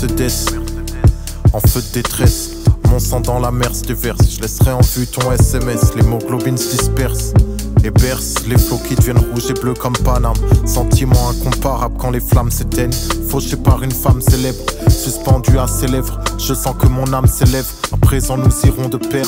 Mercedes, en feu de détresse. Mon sang dans la mer se déverse. Je laisserai en vue ton SMS. L'hémoglobine se disperse et berce. Les flots qui deviennent rouges et bleus comme Paname. Sentiment incomparable quand les flammes s'éteignent. Fauché par une femme célèbre, suspendue à ses lèvres. Je sens que mon âme s'élève. À présent, nous irons de pair.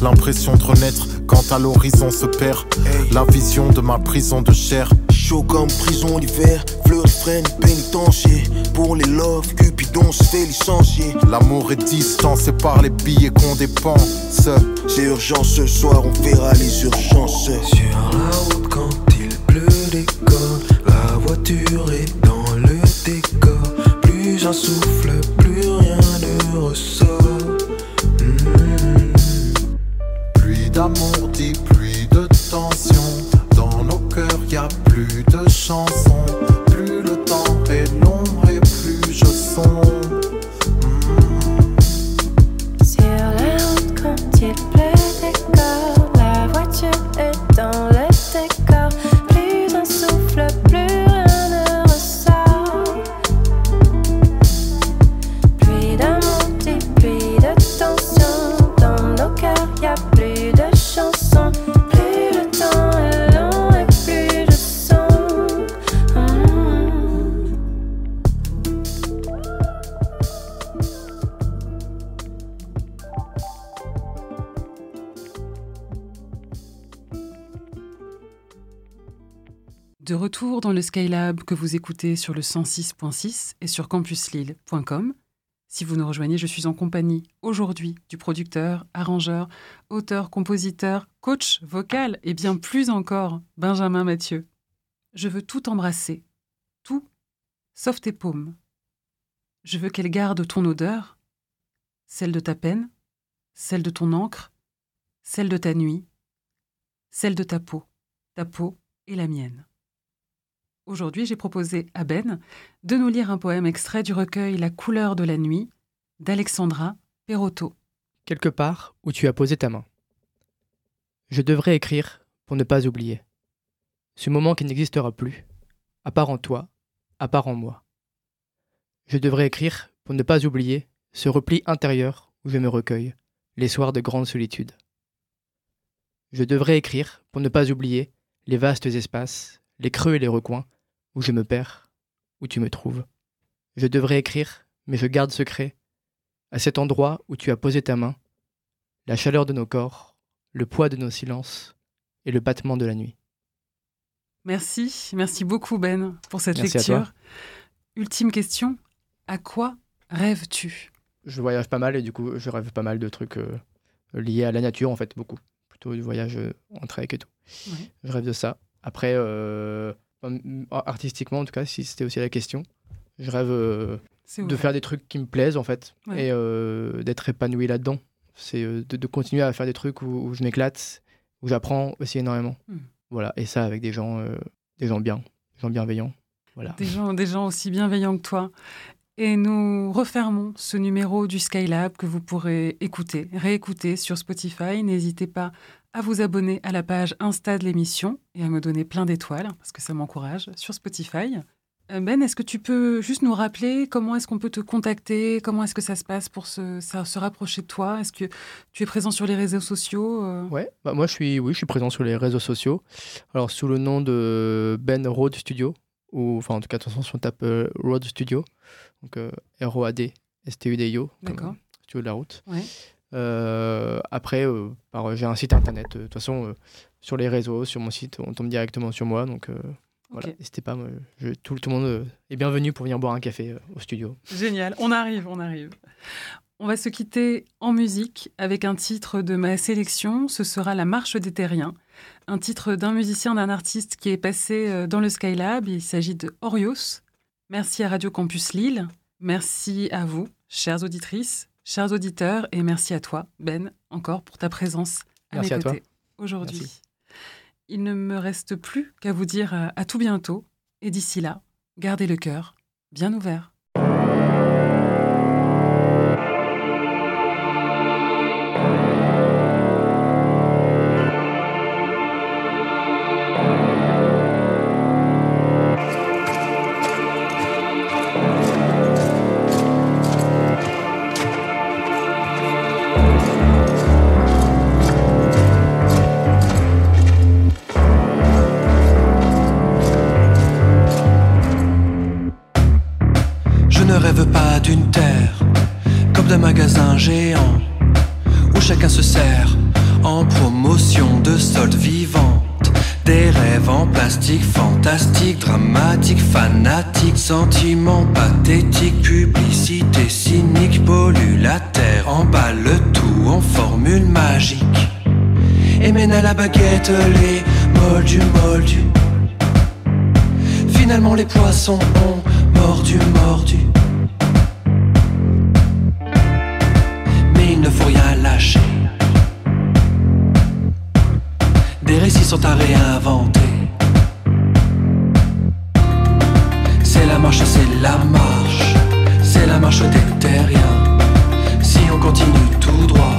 L'impression de renaître quand à l'horizon se perd. La vision de ma prison de chair. Chaud comme prison d'hiver, fleur freine pénitencier. Pour les love, Cupidon se fait licencier. L'amour est distancé par les billets qu'on dépense. C'est urgent ce soir, on verra les urgences. Sur la route quand il pleut corps, la voiture est dans le décor. Plus un souffle, Que vous écoutez sur le 106.6 et sur campuslille.com. Si vous nous rejoignez, je suis en compagnie aujourd'hui du producteur, arrangeur, auteur, compositeur, coach vocal et bien plus encore, Benjamin Mathieu. Je veux tout embrasser, tout, sauf tes paumes. Je veux qu'elles gardent ton odeur, celle de ta peine, celle de ton encre, celle de ta nuit, celle de ta peau, ta peau et la mienne. Aujourd'hui, j'ai proposé à Ben de nous lire un poème extrait du recueil La couleur de la nuit d'Alexandra Perotto. Quelque part où tu as posé ta main. Je devrais écrire pour ne pas oublier. Ce moment qui n'existera plus, à part en toi, à part en moi. Je devrais écrire pour ne pas oublier ce repli intérieur où je me recueille, les soirs de grande solitude. Je devrais écrire pour ne pas oublier les vastes espaces, les creux et les recoins où je me perds, où tu me trouves. Je devrais écrire, mais je garde secret, à cet endroit où tu as posé ta main, la chaleur de nos corps, le poids de nos silences et le battement de la nuit. Merci, merci beaucoup Ben pour cette Merci lecture. Ultime question, à quoi rêves-tu? Je voyage pas mal et du coup je rêve pas mal de trucs euh, liés à la nature en fait, beaucoup. Plutôt du voyage euh, en trek et tout. Ouais. Je rêve de ça. Après, euh, artistiquement en tout cas, si c'était aussi la question, je rêve euh, de faire des trucs qui me plaisent en fait Ouais. et euh, d'être épanoui là-dedans. C'est euh, de, de continuer à faire des trucs où, où je m'éclate, où j'apprends aussi énormément. Hmm. Voilà, et ça avec des gens, des gens bien, des gens bienveillants. Voilà. Des gens, des gens aussi bienveillants que toi. Et nous refermons ce numéro du Skylab que vous pourrez écouter, réécouter sur Spotify. N'hésitez pas à vous abonner à la page Insta de l'émission et à me donner plein d'étoiles, parce que ça m'encourage, sur Spotify. Euh, Ben, est-ce que tu peux juste nous rappeler comment est-ce qu'on peut te contacter? Comment est-ce que ça se passe pour se, se rapprocher de toi? Est-ce que tu es présent sur les réseaux sociaux euh? Ouais, bah moi je suis, oui, je suis présent sur les réseaux sociaux. Alors sous le nom de Ben Road Studio, ou enfin en tout cas attention si on tape euh, Road Studio, donc euh, R-O-A-D S-T-U-D-I-O, comme, euh, studio de la route. Ouais. Euh, après, euh, par- j'ai un site internet. euh, De toute façon, euh, sur les réseaux, sur mon site, on tombe directement sur moi. Donc euh, voilà, n'hésitez pas. je- tout, tout le monde euh, est bienvenu pour venir boire un café euh, au studio. Génial, on arrive, on arrive. On va se quitter en musique avec un titre de ma sélection, ce sera La Marche des Terriens, un titre d'un musicien, d'un artiste qui est passé euh, dans le Skylab, il s'agit de Orios. Merci à Radio Campus Lille, merci à vous, chères auditrices, chers auditeurs, et merci à toi, Ben, encore pour ta présence à Merci mes côtés aujourd'hui. Il ne me reste plus qu'à vous dire à tout bientôt, et d'ici là, gardez le cœur bien ouvert. À réinventer. C'est la marche, c'est la marche. C'est la marche des terriens. Si on continue tout droit,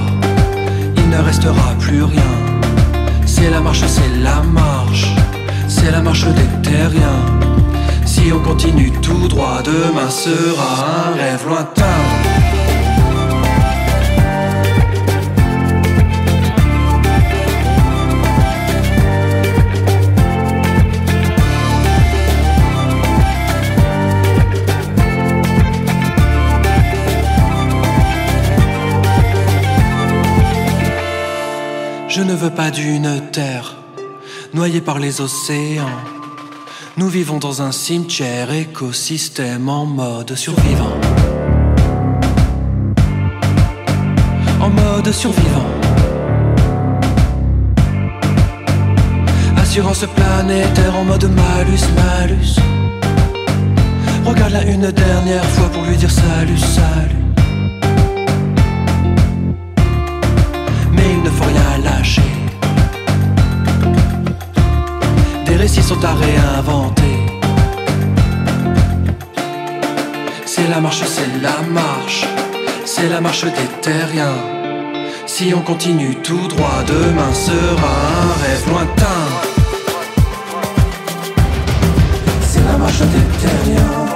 il ne restera plus rien. C'est la marche, c'est la marche. C'est la marche des terriens. Si on continue tout droit, demain sera un rêve lointain. Veux pas d'une terre noyée par les océans. Nous vivons dans un cimetière écosystème en mode survivant. En mode survivant. Assurance planétaire en mode malus, malus. Regarde-la une dernière fois pour lui dire salut, salut. Inventé. C'est la marche, c'est la marche, c'est la marche des terriens. Si on continue tout droit, demain sera un rêve lointain. C'est la marche des terriens.